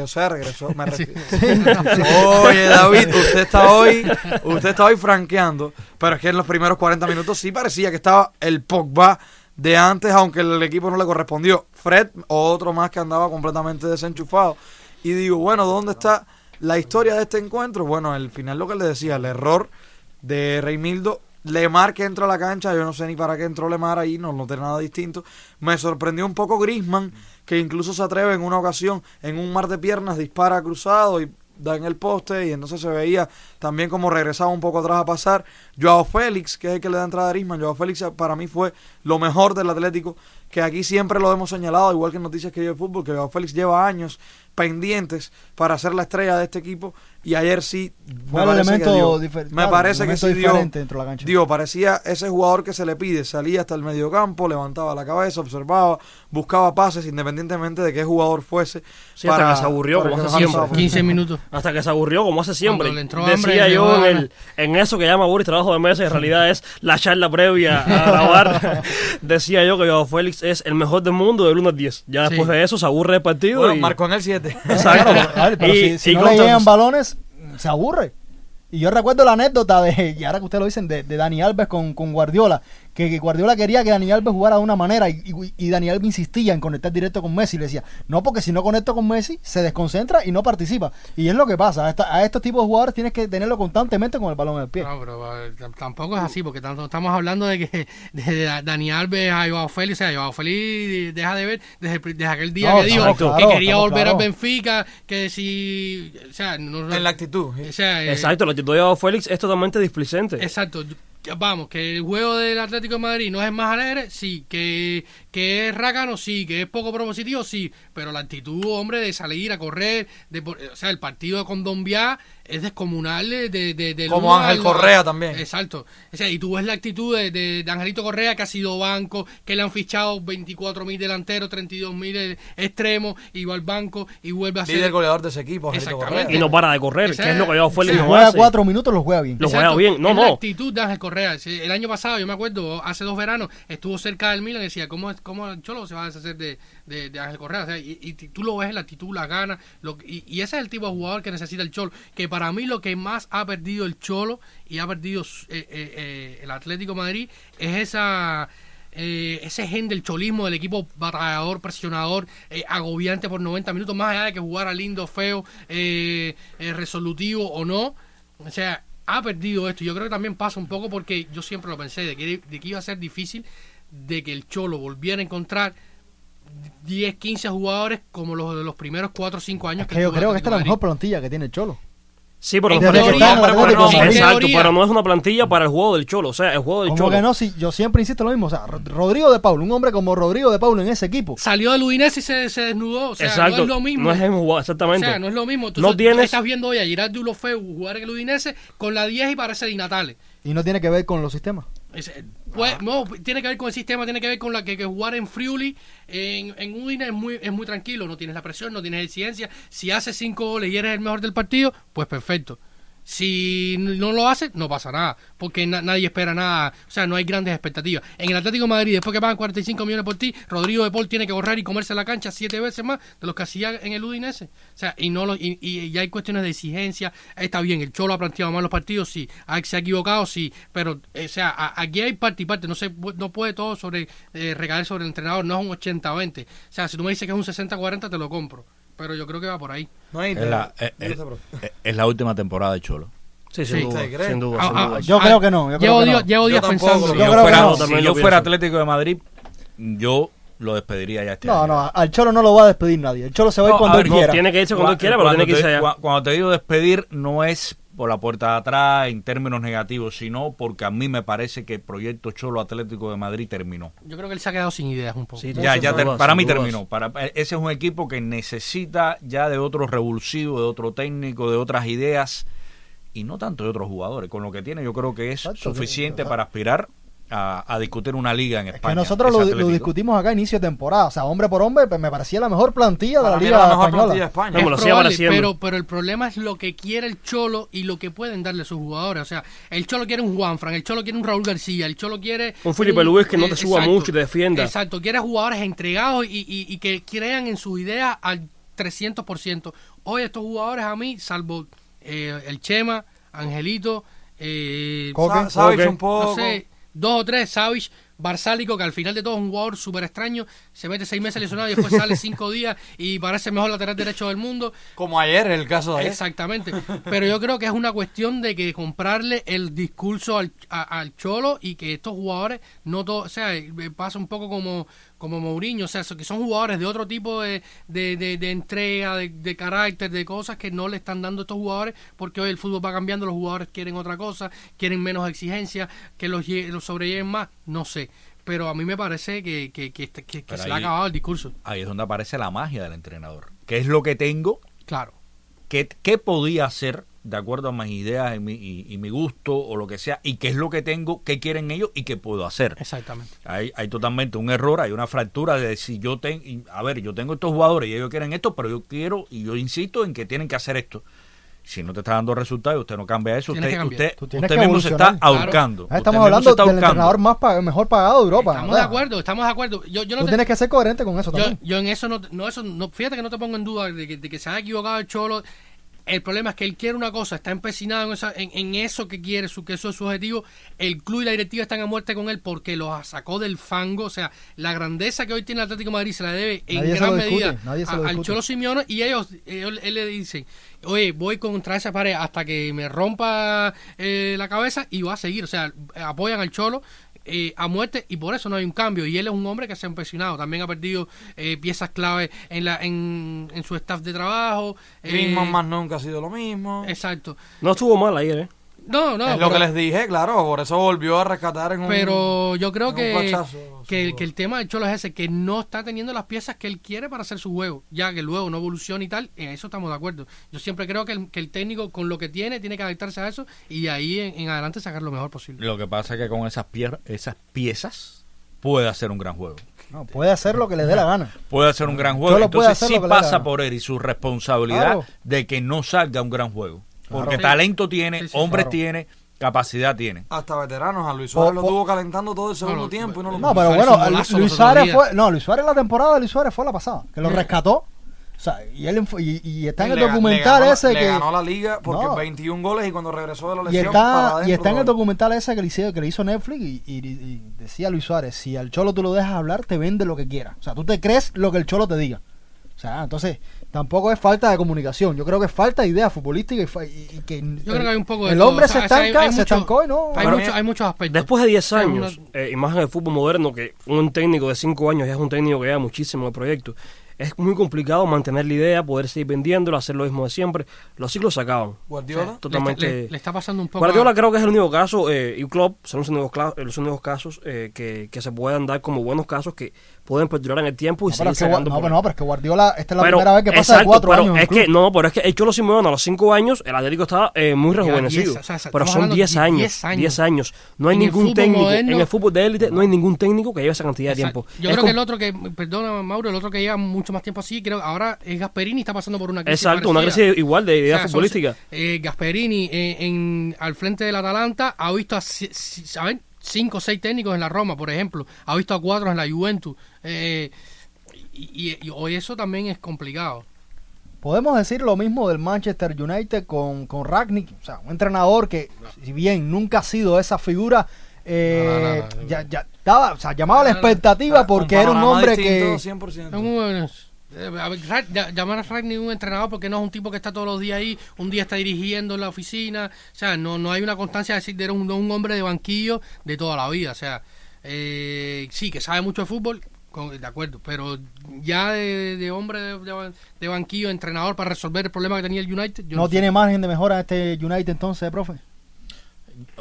o sea, regresó, me Oye, David, usted está hoy, usted está hoy franqueando, pero es que en los primeros 40 minutos sí parecía que estaba el Pogba de antes, aunque el equipo no le correspondió. Fred, otro más que andaba completamente desenchufado. Y digo, bueno, ¿dónde está la historia de este encuentro? Bueno, al final lo que le decía, el error de Reymildo Lemar que entró a la cancha, yo no sé ni para qué entró Lemar ahí, no noté nada distinto. Me sorprendió un poco Grisman, que incluso se atreve en una ocasión, en un mar de piernas, dispara cruzado y da en el poste y entonces se veía también como regresaba un poco atrás a pasar. Joao Félix, que es el que le da entrada a Arisman, Joao Félix para mí fue lo mejor del Atlético, que aquí siempre lo hemos señalado, igual que Noticias que de fútbol, que Joao Félix lleva años pendientes para ser la estrella de este equipo y ayer sí Fue me parece que dio. difer- me claro, parece que sí dio, de la cancha. Digo, parecía ese jugador que se le pide, salía hasta el mediocampo, levantaba la cabeza, observaba, buscaba pases independientemente de qué jugador fuese. Sí, hasta que se aburrió, como hace siempre. Safra- 15 minutos. Hasta que se aburrió, como hace siempre. Le entró Decía yo en, el, en eso que llama Boris trabajo de mesa, en realidad es la charla previa a grabar. Decía yo que Joao Félix es el mejor del mundo del 1 al 10. Ya después Sí. de eso se aburre el partido. Bueno, y... marcó en el 7. Exacto. Claro, pero Y- si, si y no le llegan balones, se aburre. Y yo recuerdo la anécdota de, y ahora que ustedes lo dicen, de, de Dani Alves con, con Guardiola, que, que Guardiola quería que Dani Alves jugara de una manera y, y, y Dani Alves insistía en conectar directo con Messi. Y le decía, no, porque si no conecto con Messi, se desconcentra y no participa. Y es lo que pasa. A, esta- a estos tipos de jugadores tienes que tenerlo constantemente con el balón en el pie. No, pero eh, tampoco es así, porque tanto estamos hablando de que desde Dani Alves a Joao Félix, o sea, Joao Félix deja de ver desde, desde aquel día No, que dijo exacto, que claro, quería volver al claros. Benfica, que si, o sea, no, en la actitud. o sea, eh, Exacto, la actitud de Joao Félix es totalmente displicente. Exacto. Vamos, que el juego del Atlético de Madrid no es más alegre, sí. Que, que es rácano, sí. Que es poco propositivo, sí. Pero la actitud, hombre, de salir a correr, de, o sea, el partido con Dombiá es descomunal de, de, de- del Como Ángel al- Correa también. Exacto. O sea, y tú ves la actitud de, de- de Angelito Correa, que ha sido banco, que le han fichado 24 mil delanteros, 32 mil extremos, y va al banco y vuelve a ser... Líder goleador de ese equipo, Angelito Exactamente. Correa. Y no para de correr, que es lo que Joao Félix Si no juega hace. cuatro minutos, los juega bien. Lo Exacto. juega bien. No, es la no. actitud de Ángel Correa. El año pasado, yo me acuerdo, hace dos veranos, estuvo cerca del Milan y decía, ¿cómo, es- cómo el Cholo se va a deshacer de, de, de Ángel Correa? O sea, y, y tú lo ves, la actitud, la gana. Lo, y, y ese es el tipo de jugador que necesita el Cholo. Que para mí lo que más ha perdido el Cholo y ha perdido eh, eh, eh, el Atlético de Madrid es esa... eh, ese gen del cholismo del equipo batallador, presionador, eh, agobiante por 90 minutos, más allá de que jugara lindo, feo, eh, eh, resolutivo o no. O sea, ha perdido esto. Yo creo que también pasa un poco porque yo siempre lo pensé, de que, de que iba a ser difícil de que el Cholo volviera a encontrar 10, 15 jugadores como los de los primeros 4 o 5 años. Es que yo creo que esta es la mejor plantilla que tiene el Cholo. Sí, pero, teoría. Exacto, no es una plantilla para el juego del Cholo. O sea, el juego del Cholo. que no, si yo siempre insisto lo mismo. O sea, Ro- Rodrigo de Paulo, un hombre como Rodrigo de Paulo en ese equipo. Salió del Udinese y se, se desnudó. O sea, Exacto. no es lo mismo. No es el jugador, exactamente. O sea, no es lo mismo. Tú, No tú tienes- estás viendo hoy a Girardi Ulofeu jugar en el Udinese con la 10 y parece Di Natale. Y no tiene que ver con los sistemas. Ese- pues, no, tiene que ver con el sistema, tiene que ver con la que, que jugar en Friuli, en, en Udine es muy, es muy tranquilo, no tienes la presión, no tienes exigencia. Si haces cinco goles y eres el mejor del partido, pues perfecto. Si no lo haces, no pasa nada, porque na- nadie espera nada, o sea, no hay grandes expectativas. En el Atlético Madrid, después que pagan 45 millones por ti, Rodrigo de Paul tiene que correr y comerse la cancha siete veces más de los que hacía en el Udinese. O sea, y no lo, y, y ya hay cuestiones de exigencia. Está bien, el Cholo ha planteado mal los partidos, sí. Se ha equivocado, sí. Pero, eh, o sea, aquí hay parte y parte. No, se, no puede todo sobre eh, recaer sobre el entrenador. No es un 80-20. O sea, si tú me dices que es un 60-40, te lo compro. Pero yo creo que va por ahí. No hay Es la, es, Dile, es- bro. es la última temporada de Cholo. Sí, sin Sí. duda. Sin duda, Ah, sin ah, duda. Yo ah, creo que no, yo creo llevo que días, no. llevo Yo días tampoco. pensando. Si yo, creo que fuera, no. si También yo lo fuera pienso. Atlético de Madrid, yo lo despediría ya este No, año. no, al Cholo no lo va a despedir nadie. El Cholo se va a ir No, cuando a ver, él no, quiera. Tiene que irse cuando él quiera, pero Cuando tiene que irse allá. cua- Cuando te digo despedir, no es por la puerta de atrás en términos negativos, sino porque a mí me parece que el proyecto Cholo Atlético de Madrid terminó. Yo creo que él se ha quedado sin ideas un poco. Sí, Ya, ya dudas, para mí dudas. terminó. Para, ese es un equipo que necesita ya de otro revulsivo, de otro técnico, de otras ideas y no tanto de otros jugadores. Con lo que tiene, yo creo que es Exacto, suficiente sí, para aspirar a, a discutir una liga en Es España. que nosotros lo, discutimos acá a inicio de temporada. O sea, hombre por hombre, pues me parecía la mejor plantilla de Para la Liga la mejor Española. plantilla de España. No, Es probable, pero, pero el problema es lo que quiere el Cholo y lo que pueden darle sus jugadores. O sea, el Cholo quiere un Juanfran, el Cholo quiere un Raúl García, el Cholo quiere... Un Felipe Luis que no te suba mucho y te defienda. Exacto, quiere jugadores entregados y, y- y que crean en sus ideas al 300%. Hoy estos jugadores a mí, salvo eh, el Chema, Angelito, eh, Coque. Coque. un poco. no sé, dos o tres, Savage, Barsálico, que al final de todo es un jugador súper extraño, se mete seis meses lesionado y después sale cinco días y parece el mejor lateral derecho del mundo. Como ayer, el caso de ayer. Exactamente. Pero yo creo que es una cuestión de que comprarle el discurso al, a- al Cholo y que estos jugadores no todo, o sea, eh, pasa un poco como como Mourinho, o sea, que son jugadores de otro tipo de, de, de- de entrega, de, de carácter, de cosas que no le están dando estos jugadores, porque hoy el fútbol va cambiando, los jugadores quieren otra cosa, quieren menos exigencia, que los, los sobrelleven más, no sé. Pero a mí me parece que, que, que, este- que- que Pero se le ha acabado el discurso. Ahí es donde aparece la magia del entrenador. ¿Qué es lo que tengo? Claro. ¿Qué, qué podía hacer de acuerdo a mis ideas y mi, y- y mi gusto o lo que sea? ¿Y qué es lo que tengo? ¿Qué quieren ellos? ¿Y qué puedo hacer? Exactamente. Hay, hay totalmente un error, hay una fractura de si yo tengo, a ver, yo tengo estos jugadores y ellos quieren esto, pero yo quiero y yo insisto en que tienen que hacer esto. Si no te está dando resultados y usted no cambia eso, Tienes usted, que cambiar. usted, Tú tienes usted que mismo se evolucionar. está Claro. ahorcando. Ah, Usted Estamos hablando del ahorcando. entrenador más pa- mejor pagado de Europa. Estamos ¿verdad? de acuerdo, estamos de acuerdo. Yo, yo no Tú te- tienes que ser coherente con eso yo, también. yo en eso no, no, eso no, fíjate que no te pongo en duda de que, de que se haya equivocado el Cholo. El problema es que él quiere una cosa, está empecinado en, esa- en, en eso que quiere, su, que eso es su objetivo. El club y la directiva están a muerte con él porque lo sacó del fango. O sea, la grandeza que hoy tiene el Atlético de Madrid se la debe en Nadie gran discute, medida a- al. Cholo Simeone y ellos, ellos- él le dice, oye, voy contra esa pared hasta que me rompa eh, la cabeza y va a seguir. O sea, apoyan al Cholo eh, a muerte y por eso no hay un cambio. Y él es un hombre que se ha empecinado. También ha perdido eh, piezas clave en, la, en, en su staff de trabajo. eh, Griezmann más nunca ha sido lo mismo. Exacto. No estuvo mal ayer, ¿eh? No, no. es lo que les dije, claro, por eso volvió a rescatar en un... Pero yo creo que, que, su- que el tema del Cholo es ese, que no está teniendo las piezas que él quiere para hacer su juego, ya que luego no evoluciona y tal, en eso estamos de acuerdo. Yo siempre creo que el, que el técnico con lo que tiene tiene que adaptarse a eso y de ahí en, en adelante sacar lo mejor posible. Lo que pasa es que con esas, pier- esas piezas puede hacer un gran juego. No, puede hacer lo que le dé la gana. Puede hacer un gran juego. Cholo puede Entonces hacer sí pasa por él y su responsabilidad Claro. de que no salga un gran juego. Porque Claro. talento tiene, Sí, sí, hombres claro. tiene, capacidad tiene. Hasta veteranos, a Luis Suárez lo tuvo calentando todo el segundo no, tiempo y no lo No, puso. pero bueno, golazo Luis Suárez fue, no, Luis Suárez la temporada de Luis Suárez fue la pasada, que lo rescató. O sea, y él y, y está en el Le ga- le documental ganó ese le que ganó la liga porque No. 21 goles y cuando regresó de la y lesión está para y está en el documental ese que le hizo, que le hizo Netflix y, y- y decía Luis Suárez, si al Cholo tú lo dejas hablar, te vende lo que quiera. O sea, tú te crees lo que el Cholo te diga. O sea, entonces tampoco es falta de comunicación. Yo creo que es falta de idea futbolística y, fa- y- y que Yo creo que hay un poco de el todo. hombre O sea, se o sea, hay- estanca, hay se mucho- estancó y no. Hay, mucho- muchos aspectos. Después de 10 O sea, años, eh, y más en el fútbol moderno, que un técnico de 5 años ya es un técnico que lleva muchísimo el proyecto, es muy complicado mantener la idea, poder seguir vendiéndola, hacer lo mismo de siempre. Los ciclos se acaban. Guardiola. Totalmente. Le, le- le está pasando un poco. Guardiola a- creo que es el único caso, eh, y Klopp son los únicos, los únicos casos eh, que, que se pueden dar como buenos casos que pueden perdurar en el tiempo y No, pero seguir es que, sacando no, pero no, pero es que Guardiola, esta es la Pero, primera vez que pasa de exacto, cuatro pero años. Es que, no, pero es que el Cholo Simeone a los 5 años, el Atlético estaba eh, muy rejuvenecido. diez, o sea, pero son hablando 10 de años, 10 años. 10 años. No hay En ningún técnico, moderno- en el fútbol de élite, no hay ningún técnico que lleve esa cantidad de tiempo. Yo Es creo que el otro que, perdona Mauro, el otro que lleva mucho más tiempo así, creo ahora es Gasperini, está pasando por una crisis. Exacto, una crisis igual de idea O sea, son- futbolística. eh, Gasperini eh, en, al frente del Atalanta ha visto a ¿saben? Cinco o seis técnicos en la Roma, por ejemplo. Ha visto a cuatro en la Juventus. Eh, y, y- y hoy eso también es complicado. Podemos decir lo mismo del Manchester United con, con Ragnick, o sea, un entrenador que, si bien nunca ha sido esa figura, eh, No, no, no. ya, ya daba, o sea, llamaba la No, no, no. expectativa porque era un hombre distinto, que... 100%. Eh, a ver, llamar a Ragnick un entrenador porque no es un tipo que está todos los días ahí, un día está dirigiendo en la oficina, o sea, no, no hay una constancia de decir de un, de un hombre de banquillo de toda la vida, o sea, eh, sí, que sabe mucho de fútbol, con- de acuerdo, pero ya de, de hombre de, banquillo, entrenador para resolver el problema que tenía el United, yo no tiene margen de mejora este United entonces, profe.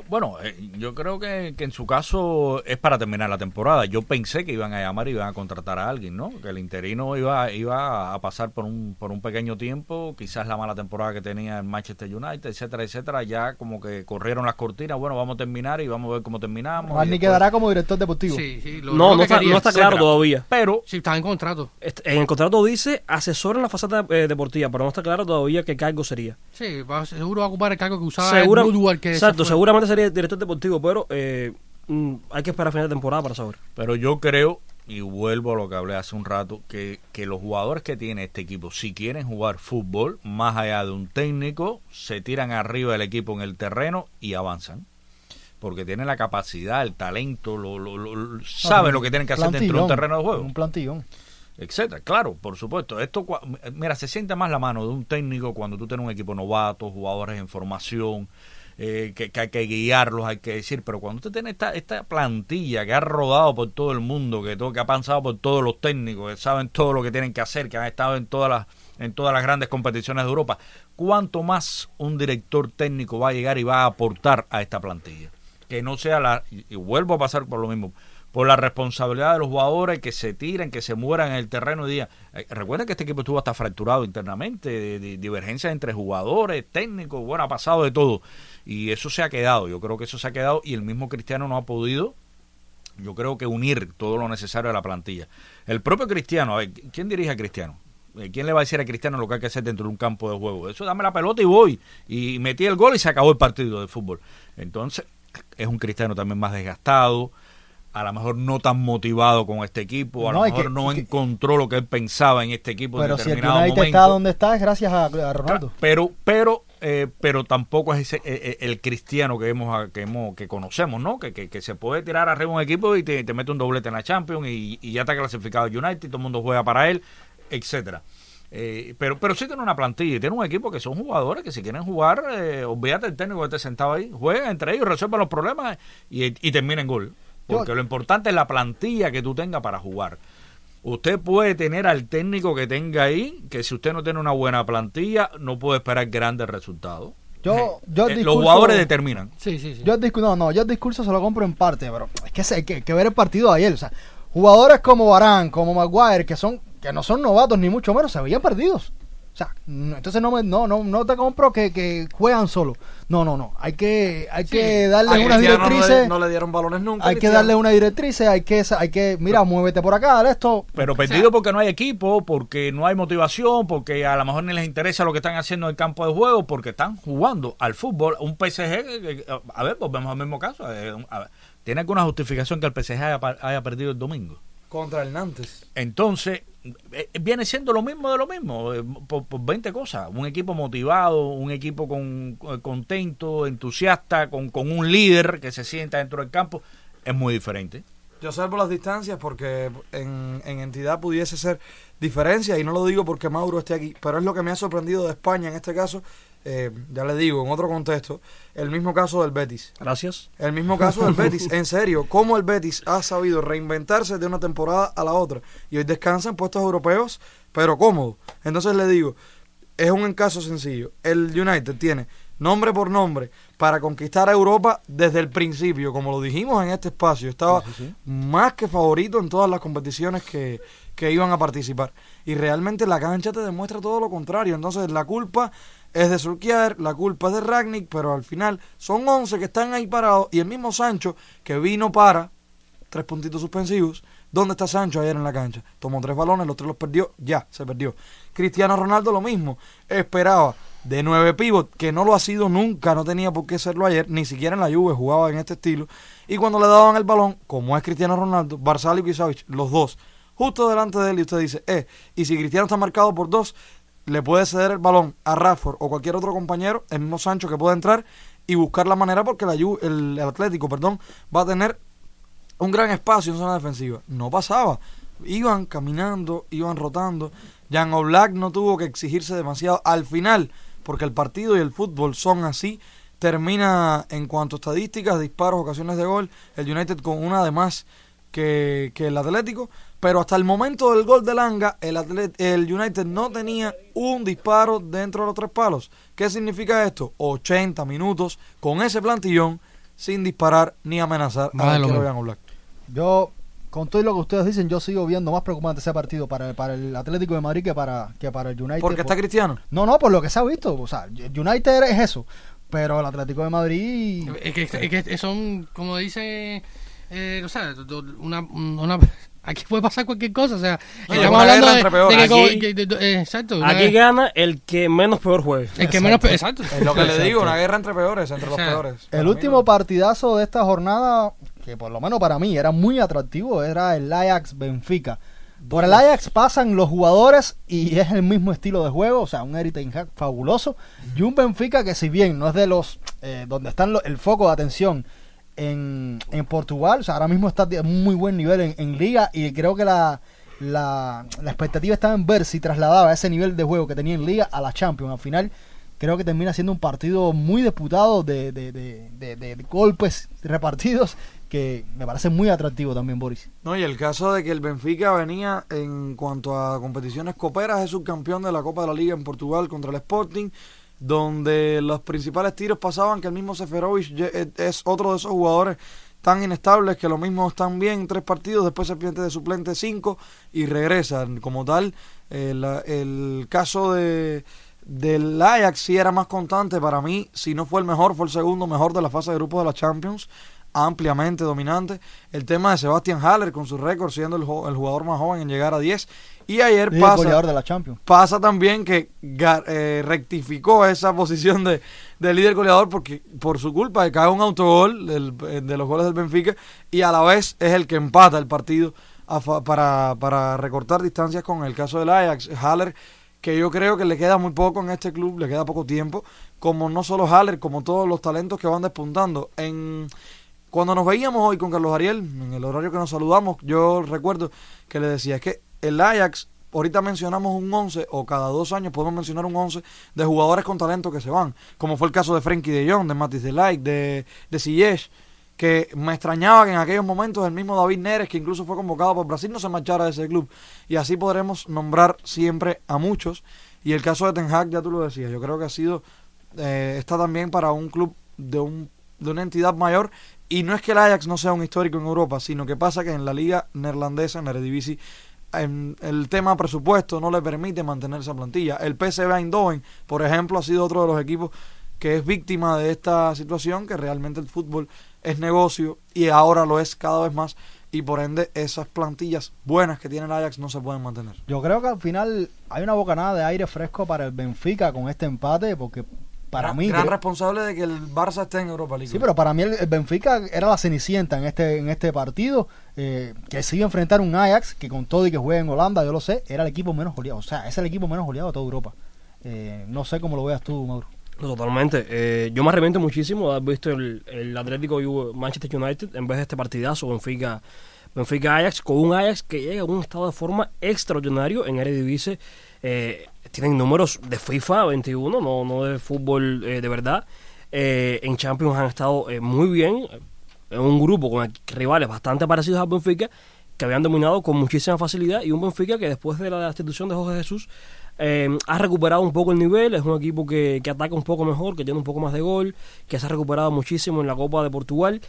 Bueno, eh, yo creo que, que en su caso es para terminar la temporada. Yo pensé que iban a llamar y iban a contratar a alguien, ¿no? Que el interino iba, iba a pasar por un, por un pequeño tiempo, quizás la mala temporada que tenía el Manchester United, etcétera, etcétera. Ya como que corrieron las cortinas, bueno, vamos a terminar y vamos a ver cómo terminamos. y Ragnick después- quedará como director deportivo. Sí, sí, lo- No, lo no que está, quería. no está claro etcétera. todavía. Pero Sí, está en contrato. En el contrato dice asesor en la faceta eh, deportiva, pero no está claro todavía qué cargo sería. Sí, va- seguro va a ocupar el cargo que usaba Segura- el Woodward, que se exacto, fue. Seguramente sería director deportivo, pero eh, mm, hay que esperar a final de temporada para saber. Pero yo creo, y vuelvo a lo que hablé hace un rato, que, que los jugadores que tiene este equipo, si quieren jugar fútbol, más allá de un técnico, se tiran arriba del equipo en el terreno y avanzan. Porque tienen la capacidad, el talento, lo, lo- lo- lo- saben lo que tienen que hacer dentro de un terreno de juego, Un plantillón. etcétera. Claro, por supuesto. Esto, mira, se siente más la mano de un técnico cuando tú tienes un equipo novato, jugadores en formación, eh, que, que hay que guiarlos, hay que decir, pero cuando usted tiene esta, esta plantilla que ha rodado por todo el mundo, que, todo, que ha pasado por todos los técnicos, que saben todo lo que tienen que hacer, que han estado en todas las en todas las grandes competiciones de Europa, ¿cuánto más un director técnico va a llegar y va a aportar a esta plantilla? Que no sea la, y vuelvo a pasar por lo mismo, por la responsabilidad de los jugadores que se tiren, que se mueran en el terreno y digan, eh, recuerda que este equipo estuvo hasta fracturado internamente, de divergencias entre jugadores, técnicos, bueno, ha pasado de todo. Y eso se ha quedado, yo creo que eso se ha quedado y el mismo Cristiano no ha podido, yo creo que unir todo lo necesario a la plantilla. El propio Cristiano, a ver, ¿quién dirige a Cristiano? Eh, ¿Quién le va a decir a Cristiano lo que hay que hacer dentro de un campo de juego? Eso, dame la pelota y voy. Y metí el gol y se acabó el partido de fútbol. Entonces, es un Cristiano también más desgastado, a lo mejor no tan motivado con este equipo, a No, lo mejor que- no que- encontró lo que él pensaba en este equipo Pero en si el determinado United momento. está donde está es gracias a, a Ronaldo. Pero, pero, eh, pero tampoco es ese, eh, eh, el cristiano que hemos, que hemos, que conocemos, ¿no? Que, que, que se puede tirar arriba un equipo y te, te mete un doblete en la Champions y, y ya está clasificado United, todo el mundo juega para él, etcétera. Eh, pero, pero sí tiene una plantilla y tiene un equipo que son jugadores que si quieren jugar, eh, olvídate el técnico que esté sentado ahí, juegan entre ellos, resuelvan los problemas y, y terminen gol. Porque lo importante es la plantilla que tú tengas para jugar. Usted puede tener al técnico que tenga ahí, que si usted no tiene una buena plantilla, no puede esperar grandes resultados. Yo, yo el Eh, los discurso- jugadores determinan. Sí, sí, sí. Yo el discu- no, no, yo el discurso se lo compro en parte, pero es que se- hay que, que ver el partido de ayer. O sea, jugadores como Barán, como Maguire, que son que no son novatos ni mucho menos, se veían perdidos. O sea, no- entonces no, me, no, no, no te compro que, que juegan solo. No, no, no. Hay que, hay que A darle unas Cristiano no le- directrices. no le dieron balones nunca. hay que Cristiano. darle una directrices, hay que, hay que, mira, muévete por acá, dale esto. Pero perdido porque no hay equipo, porque no hay motivación, porque a lo mejor ni les interesa lo que están haciendo en el campo de juego, porque están jugando al fútbol. Un PSG, que- que- a ver, volvemos al mismo caso. eh, a ver, ¿Tiene alguna justificación que el PSG haya, haya perdido el domingo? Contra el Nantes. Entonces, eh, viene siendo lo mismo de lo mismo, eh, por, por 20 cosas. Un equipo motivado, un equipo con, con- contento, entusiasta, con, con un líder que se sienta dentro del campo, es muy diferente. Yo salvo las distancias porque en, en entidad pudiese ser diferencia y no lo digo porque Mauro esté aquí, pero es lo que me ha sorprendido de España en este caso, eh, ya le digo, en otro contexto, el mismo caso del Betis. Gracias. El mismo caso del Betis, en serio, cómo el Betis ha sabido reinventarse de una temporada a la otra y hoy descansa en puestos europeos, pero cómodo. Entonces le digo, es un caso sencillo. El United tiene nombre por nombre para conquistar a Europa desde el principio, como lo dijimos en este espacio, estaba más que favorito en todas las competiciones que, que iban a participar. Y realmente la cancha te demuestra todo lo contrario. Entonces la culpa es de Surquier, la culpa es de Ragnick, pero al final son 11 que están ahí parados y el mismo Sancho que vino para tres puntitos suspensivos. ¿Dónde está Sancho ayer en la cancha? Tomó tres balones, los tres los perdió, ya, se perdió. Cristiano Ronaldo lo mismo, esperaba de nueve pivot, que no lo ha sido nunca, no tenía por qué serlo ayer, ni siquiera en la Juve jugaba en este estilo. Y cuando le daban el balón, como es Cristiano Ronaldo, Barzal y Kisavic, los dos, justo delante de él, y usted dice, eh, y si Cristiano está marcado por dos, le puede ceder el balón a Rafford o cualquier otro compañero, el mismo Sancho que pueda entrar y buscar la manera porque la el Atlético, perdón, va a tener un gran espacio en zona defensiva. No pasaba. Iban caminando, iban rotando. Jan Oblak no tuvo que exigirse demasiado. Al final, porque el partido y el fútbol son así, termina en cuanto a estadísticas, disparos, ocasiones de gol, el United con una de más que, que el Atlético. Pero hasta el momento del gol de Langa, el, Atlet- el United no tenía un disparo dentro de los tres palos. ¿Qué significa esto? 80 minutos con ese plantillón sin disparar ni amenazar a lo mismo. Jan Oblak. Yo, con todo lo que ustedes dicen, yo sigo viendo más preocupante ese partido para, para el Atlético de Madrid que para, que para el United. Porque está Cristiano. No, no, por lo que se ha visto. O sea, United es eso. Pero el Atlético de Madrid. Es que, es que son, como dice, eh, o sea, una, una, aquí puede pasar cualquier cosa, o sea, No, estamos hablando de, que, Aquí- que- de- de- eh, exacto, una- Aquí gana el que menos peor juegue. el que menos, exacto, Es lo que le digo, una guerra entre peores, entre los O sea, peores. El último no. partidazo de esta jornada, que por lo menos para mí era muy atractivo, era el Ajax Benfica. Por el Ajax pasan los jugadores y es el mismo estilo de juego, o sea, un Eric Hag fabuloso y un Benfica que si bien no es de los eh, donde están lo- el foco de atención en, en Portugal, o sea, ahora mismo está de muy buen nivel en, en liga y creo que la, la, la expectativa estaba en ver si trasladaba ese nivel de juego que tenía en liga a la Champions. Al final creo que termina siendo un partido muy disputado de, de- de golpes repartidos que me parece muy atractivo también, Boris. No, y el caso de que el Benfica venía en cuanto a competiciones coperas, es subcampeón de la Copa de la Liga en Portugal contra el Sporting, donde los principales tiros pasaban que el mismo Seferovic ye- es- otro de esos jugadores tan inestables que lo mismo están bien en tres partidos, después se pierde de suplente cinco y regresan. Como tal, eh, la- el caso de del Ajax sí era más constante para mí, si no fue el mejor, fue el segundo mejor de la fase de grupos de la Champions, ampliamente dominante. El tema de Sebastian Haller con su récord siendo el, el jugador más joven en llegar a 10 y ayer pasa de la Champions. pasa también que eh, rectificó esa posición de, de líder goleador porque por su culpa cae un autogol del- eh, de los goles del Benfica y a la vez es el que empata el partido a para, para recortar distancias con el caso del Ajax. Haller, que yo creo que le queda muy poco en este club, le queda poco tiempo, como no solo Haller, como todos los talentos que van despuntando. En, cuando nos veíamos hoy con Carlos Ariel, en el horario que nos saludamos, yo recuerdo que le decía, es que el Ajax, ahorita mencionamos un 11, o cada dos años podemos mencionar un 11 de jugadores con talento que se van, como fue el caso de Frenkie de Jong, de Matis de Ligt, de, de Ziyech, que me extrañaba que en aquellos momentos el mismo David Neres, que incluso fue convocado por Brasil, no se marchara de ese club. Y así podremos nombrar siempre a muchos. Y el caso de Ten Hag, ya tú lo decías, yo creo que ha sido, eh, está también para un club de, un, de una entidad mayor. Y no es que el Ajax no sea un histórico en Europa, sino que pasa que en la liga neerlandesa, en la Eredivisie, en el tema presupuesto no le permite mantener esa plantilla. El PSV Eindhoven, por ejemplo, ha sido otro de los equipos que es víctima de esta situación, que realmente el fútbol es negocio y ahora lo es cada vez más y por ende esas plantillas buenas que tiene el Ajax no se pueden mantener. Yo creo que al final hay una bocanada de aire fresco para el Benfica con este empate, porque para gran, mí... gran creo- responsable de que el Barça esté en Europa League. Sí, pero para mí el, el Benfica era la cenicienta en este en este partido, eh, que se iba a enfrentar un Ajax que con todo y que juega en Holanda, yo lo sé, era el equipo menos goleado. O sea, es el equipo menos goleado de toda Europa. Eh, no sé cómo lo veas tú, Mauro. No, Totalmente. Eh, yo me arrepiento muchísimo de haber visto el, el Atlético y Manchester United en vez de este partidazo Benfica, Benfica Ajax, con un Ajax que llega a un estado de forma extraordinario en Eredivisie. Eh, tienen números de FIFA 21, no, no de fútbol eh, de verdad. Eh, en Champions han estado eh, muy bien, en un grupo con rivales bastante parecidos al Benfica, que habían dominado con muchísima facilidad, y un Benfica que después de la destitución de Jorge Jesús ha recuperado un poco el nivel, es un equipo que, que ataca un poco mejor, que tiene un poco más de gol, que se ha recuperado muchísimo en la Copa de Portugal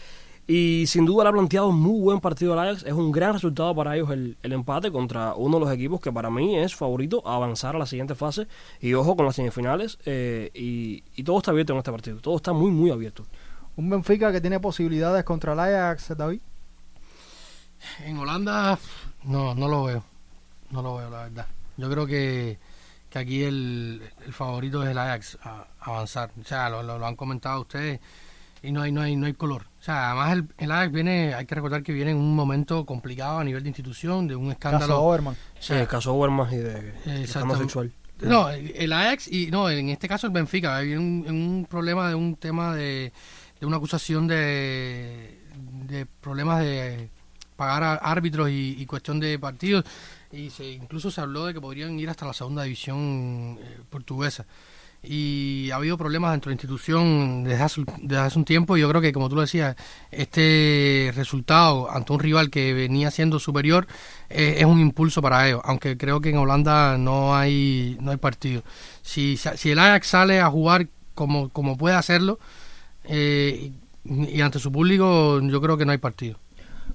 y sin duda le ha planteado un muy buen partido al Ajax, es un gran resultado para ellos el, el empate contra uno de los equipos que para mí es favorito a avanzar a la siguiente fase y ojo con las semifinales eh, y, y todo está abierto en este partido, todo está muy muy abierto. Un Benfica que tiene posibilidades contra el Ajax, David. En Holanda no, no lo veo. No lo veo, la verdad. Yo creo que, que aquí el, el favorito es el Ajax a, a avanzar. O sea, lo, lo- lo han comentado ustedes y no hay, no hay, no hay color. O sea, además el, el Ajax viene, hay que recordar que viene en un momento complicado a nivel de institución, de un Caso escándalo. Overman. O Sí, el caso y de, de sexual. No, el Ajax y no, en este caso el Benfica. Hay un, un problema de un tema de, de una acusación de, de problemas de pagar a árbitros y, y cuestión de partidos. Y se, incluso se habló de que podrían ir hasta la segunda división eh, portuguesa. Y ha habido problemas dentro de la institución desde hace, hace un tiempo. Y yo creo que, como tú lo decías, este resultado ante un rival que venía siendo superior eh, es un impulso para ellos. Aunque creo que en Holanda no hay no hay partido. Si, si el Ajax sale a jugar como, como puede hacerlo eh, y ante su público, yo creo que no hay partido.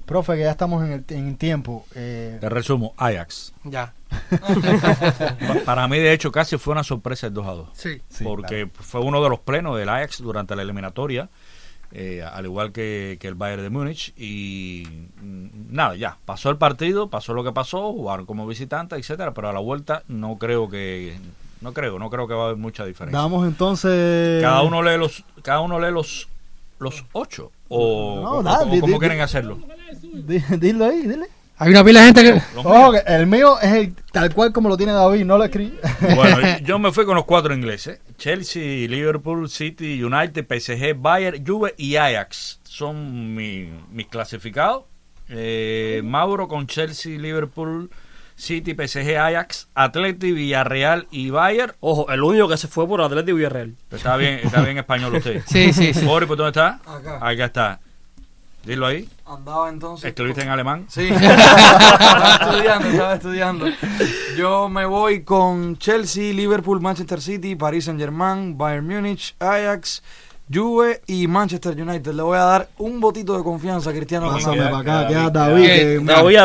Profe, que ya estamos en, el, en tiempo. eh, Te resumo, Ajax. Ya. Pa- Para mí, de hecho, casi fue una sorpresa el 2 a 2. Sí. sí, porque fue uno de los plenos del Ajax durante la eliminatoria, eh, al igual que, que el Bayern de Múnich. Y mm, nada, ya, pasó el partido, pasó lo que pasó, jugaron como visitantes, etcétera pero a la vuelta no creo que. No creo, no creo que va a haber mucha diferencia. Damos entonces... Cada uno lee los, cada uno lee los, los ocho. O, No, nada, di- cómo di- quieren hacerlo. Di- Dilo ahí, dile. Hay una pila de gente que... Ojo, que el mío es el tal cual como lo tiene David, no lo escribí. Bueno, yo me fui con los cuatro ingleses. Chelsea, Liverpool, City, United, PSG, Bayern, Juve y Ajax. Son mi- mis clasificados. Eh, Mauro con Chelsea, Liverpool, City, PSG, Ajax, Atleti, Villarreal y Bayern. Ojo, el único que se fue por Atlético y Villarreal. Está bien, está bien español usted. Sí, sí, sí. Boris, ¿por dónde está? Acá. Acá está. Dilo ahí. Andaba entonces. ¿Escribiste en alemán? Sí, estaba estudiando, estaba estudiando. Yo me voy con Chelsea, Liverpool, Manchester City, Paris Saint Germain, Bayern Múnich, Ajax, Juve y Manchester United. Le voy a dar un votito de confianza a Cristiano Pásame Ronaldo. para acá, David, queda David. David. que- David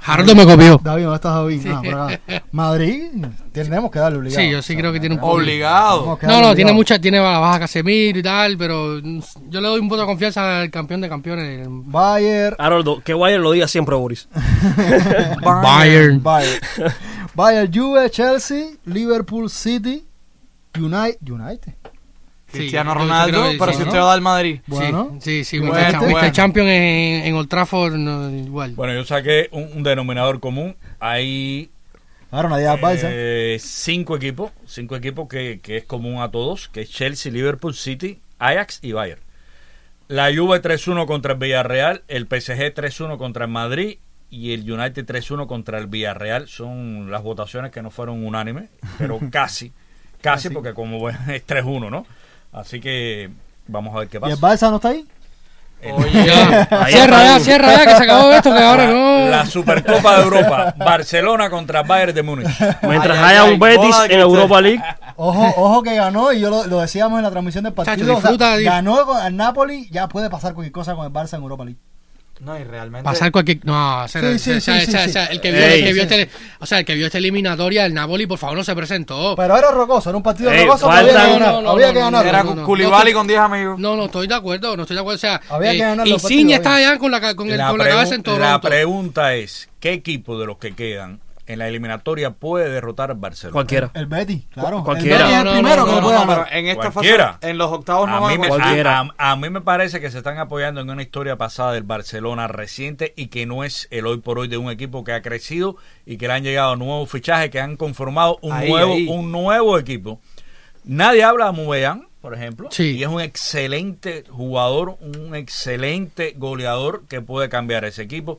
Haroldo. Me copió. David, ¿dónde estás David? Ah, acá. Madrid, tenemos que darle obligado. Sí, yo sí creo que tiene un poco. Obligado. No, no, tiene mucha, tiene la baja Casemiro y tal, pero yo le doy un voto de confianza al campeón de campeones. el Bayern, Haroldo, que Bayern lo diga siempre Boris. Bayern. Bayern. Bayern, Juve, Chelsea, Liverpool, City, United. United. Cristiano Sí, Ronaldo, pero sí, si ¿no? usted va al Madrid. Bueno. sí, sí, sí. Bueno, Mr. Cha- bueno. Mr. Champion en, en Old Trafford, no, igual. Bueno, yo saqué un, un denominador común. Hay Ahora nadie da Barça. eh, cinco equipos, cinco equipos que, que es común a todos, que es Chelsea, Liverpool, City, Ajax y Bayern. La Juve 3-1 contra el Villarreal, el PSG 3-1 contra el Madrid y el United 3-1 contra el Villarreal. Son las votaciones que no fueron unánimes, pero casi, casi, porque como ven, es 3-1, ¿no? Así que vamos a ver qué ¿Y el pasa. Barça no está ahí? Ya. Ahí Cierra ya, cierra ya, que se acabó esto, que ahora no. La Supercopa de Europa, Barcelona contra Bayern de Múnich. Mientras Ay, ay, haya ay, un Betis en. Europa League, Ojo, ojo que ganó y yo lo, lo decíamos en la transmisión del partido. Chacho, o sea, disfruta, ganó el Napoli, ya puede pasar cualquier cosa con el Barça en Europa League. No, y realmente. Pasar cualquier. No, o sea, Sí, sí, o sea, sí, o sea, sí, o sea, sí. el que vio, Ey, el que vio sí. este, o sea, el que vio esta eliminatoria, el Napoli, por favor, no se presentó. Pero era rocoso, era un partido Ey, rocoso, faltan- había que. No, no, había no, que ganar. Era. Koulibaly No, con 10 amigos. No, no, estoy de acuerdo, no estoy de acuerdo. O sea, Había que ganar Insigne está allá con la, con el, La, con la cabeza en la Toronto. pregunta es, ¿qué equipo de los que quedan en la eliminatoria puede derrotar al Barcelona? cualquiera. El Betis, claro. Cualquiera. El Betis es el No, no, primero no, que no, le puede ganar. en esta Cualquiera. fase, en los octavos no A va mí, a me, cualquiera. a- a- a mí me parece que se están apoyando en una historia pasada del Barcelona reciente y que no es el hoy por hoy de un equipo que ha crecido y que le han llegado nuevos fichajes que han conformado un Ahí, nuevo ahí. un nuevo equipo. Nadie habla de Mubeyán, por ejemplo, Sí. y es un excelente jugador, un excelente goleador que puede cambiar ese equipo.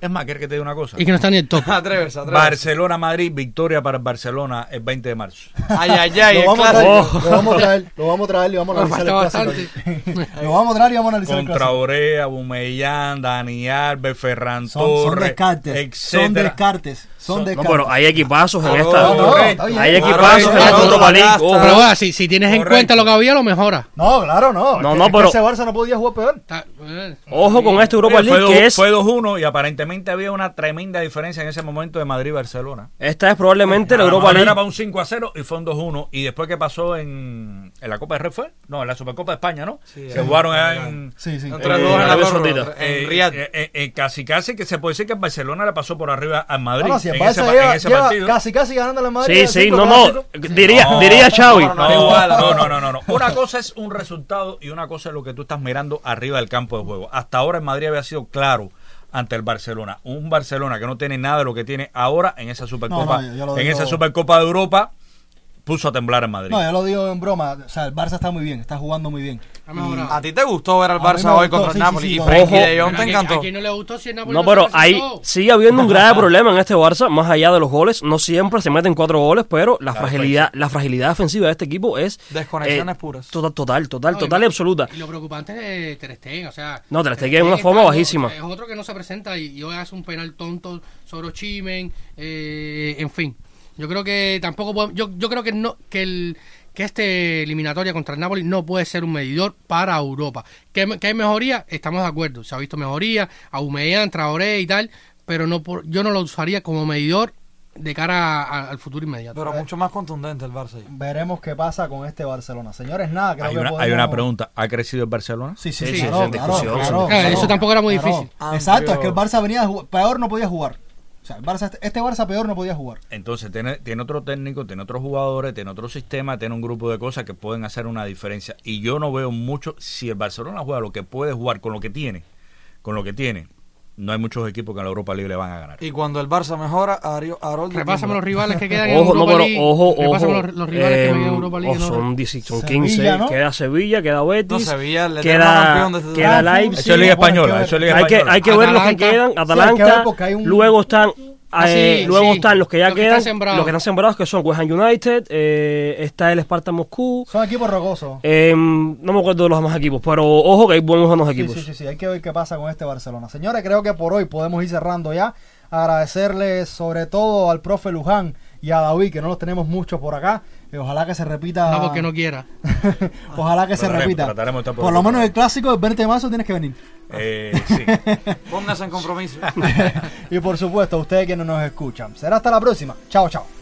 Es más, ¿quieres que te diga una cosa? Y que no está ni el top. Atreves, atreves. Barcelona-Madrid, victoria para el Barcelona el 20 de marzo. Ay, ay, ay. Lo el vamos, traer, lo vamos a traer, lo vamos a traer y vamos a analizar el clásico. lo vamos a traer y vamos a analizar el Contra clásico. Orea, Bumellán, Dani Alves, Ferran Son, son Torres, descartes, son etcétera. descartes, son No, pero hay equipazos en Oh, esta. Hay Claro, equipazos en esta otro Europa League. Pero bueno, si, si tienes en cuenta lo que había, lo mejora. No, claro, no. No, no, pero- Ese Barça no podía jugar peor. Está- eh, Ojo con esta Europa League, dos- que es. fue 2-1 y aparentemente había una tremenda diferencia en ese momento de Madrid-Barcelona. Esta es probablemente la Europa League. Era para un 5-0 y fue un 2-1. Y después que pasó en, en la Copa de Rey fue? No, en la Supercopa de España, ¿no? Sí, Se eh, jugaron eh, en... Sí, sí. Eh, en eh, eh, casi casi que se puede decir que el Barcelona le pasó por arriba al Madrid el en, ese, Barça lleva, en ese lleva partido. casi casi ganando la Madrid. Sí, sí, no, no. Diría, No, diría Xavi. no, No, no, no, no, no, no. Una cosa es un resultado y una cosa es lo que tú estás mirando arriba del campo de juego. Hasta ahora el Madrid había sido claro ante el Barcelona. Un Barcelona que no tiene nada de lo que tiene ahora en esa Supercopa. En esa Supercopa de Europa puso a temblar en Madrid. No, yo lo digo en broma. O sea, el Barça está muy bien, está jugando muy bien. ¿A ti te gustó ver al Barça hoy gustó, contra el Napoli? sí, sí, y no. Frenkie de Jong te ¿a quién- encantó. ¿A quién no le gustó si el Napoli No, se pero ahí sigue habiendo un grave problema en este Barça, más allá de los goles. No siempre se meten cuatro goles, pero la Claro, fragilidad, la fragilidad defensiva de este equipo es Desconexiones eh, puras. Total, total, total, No, total y absoluta. Y lo preocupante es Ter Stegen, o sea... No, Ter Stegen en una forma bajísima. es otro que no se presenta y, y hoy hace un penal tonto sobre Chimen, eh, en fin. Yo creo que tampoco podemos- yo, yo creo que no que el que este eliminatoria contra el Napoli no puede ser un medidor para Europa. ¿Que, que hay mejoría? Estamos de acuerdo. Se ha visto mejoría, Aubameyang, Traoré y tal, pero no por, yo no lo usaría como medidor de cara a- al futuro inmediato. Pero mucho más contundente el Barça. Veremos qué pasa con este Barcelona. Señores, nada, creo hay, que una, hay una pregunta. ¿Ha crecido el Barcelona? Sí, sí, Sí, sí, sí, claro, sin claro, discusión, claro, sin discusión. Eso tampoco era muy difícil. Exacto, es que el. Barça venía a jugar- peor no podía jugar. O sea, el este Barça peor no podía jugar. Entonces tiene, tiene otro técnico, tiene otros jugadores, tiene otro sistema, tiene un grupo de cosas que pueden hacer una diferencia. Y yo no veo mucho, si el Barcelona juega lo que puede jugar con lo que tiene, con lo que tiene, no hay muchos equipos que en la Europa Libre le van a ganar. Y cuando el Barça mejora, Ario- Haroldo Repásame los rivales que quedan en Ojo, no, Europa pero League. ojo, ojo. Repásame los, los rivales que eh, quedan en Europa League. oh, ¿no? son, 10 son Sevilla, 15. ¿no? Queda Sevilla, queda Betis. No, Sevilla, de queda, este queda Leipzig. Eso es Liga Española, hay que hay que, que ver los que Atalanta. quedan. hay que ver Atalanta. hay un- Luego están Ah, Eh, sí, luego sí. están los que ya Los que quedan, están sembrados. los que están sembrados, que son West Ham United, eh, está el Sparta Moscú, Son equipos rocosos. eh, no me acuerdo de los demás equipos, pero ojo que hay buenos buenos Sí, equipos. sí, sí, sí, hay que ver qué pasa con este Barcelona. Señores, creo que por hoy podemos ir cerrando ya. Agradecerles sobre todo al profe Luján y a David, que no los tenemos mucho por acá. Ojalá que se repita. No porque no quiera. ojalá que se repita. por lo menos el clásico del 20 de marzo tienes que venir. Eh, sí. Póngase en compromiso. y por supuesto, ustedes quienes nos escuchan. Será hasta la próxima. Chao, chao.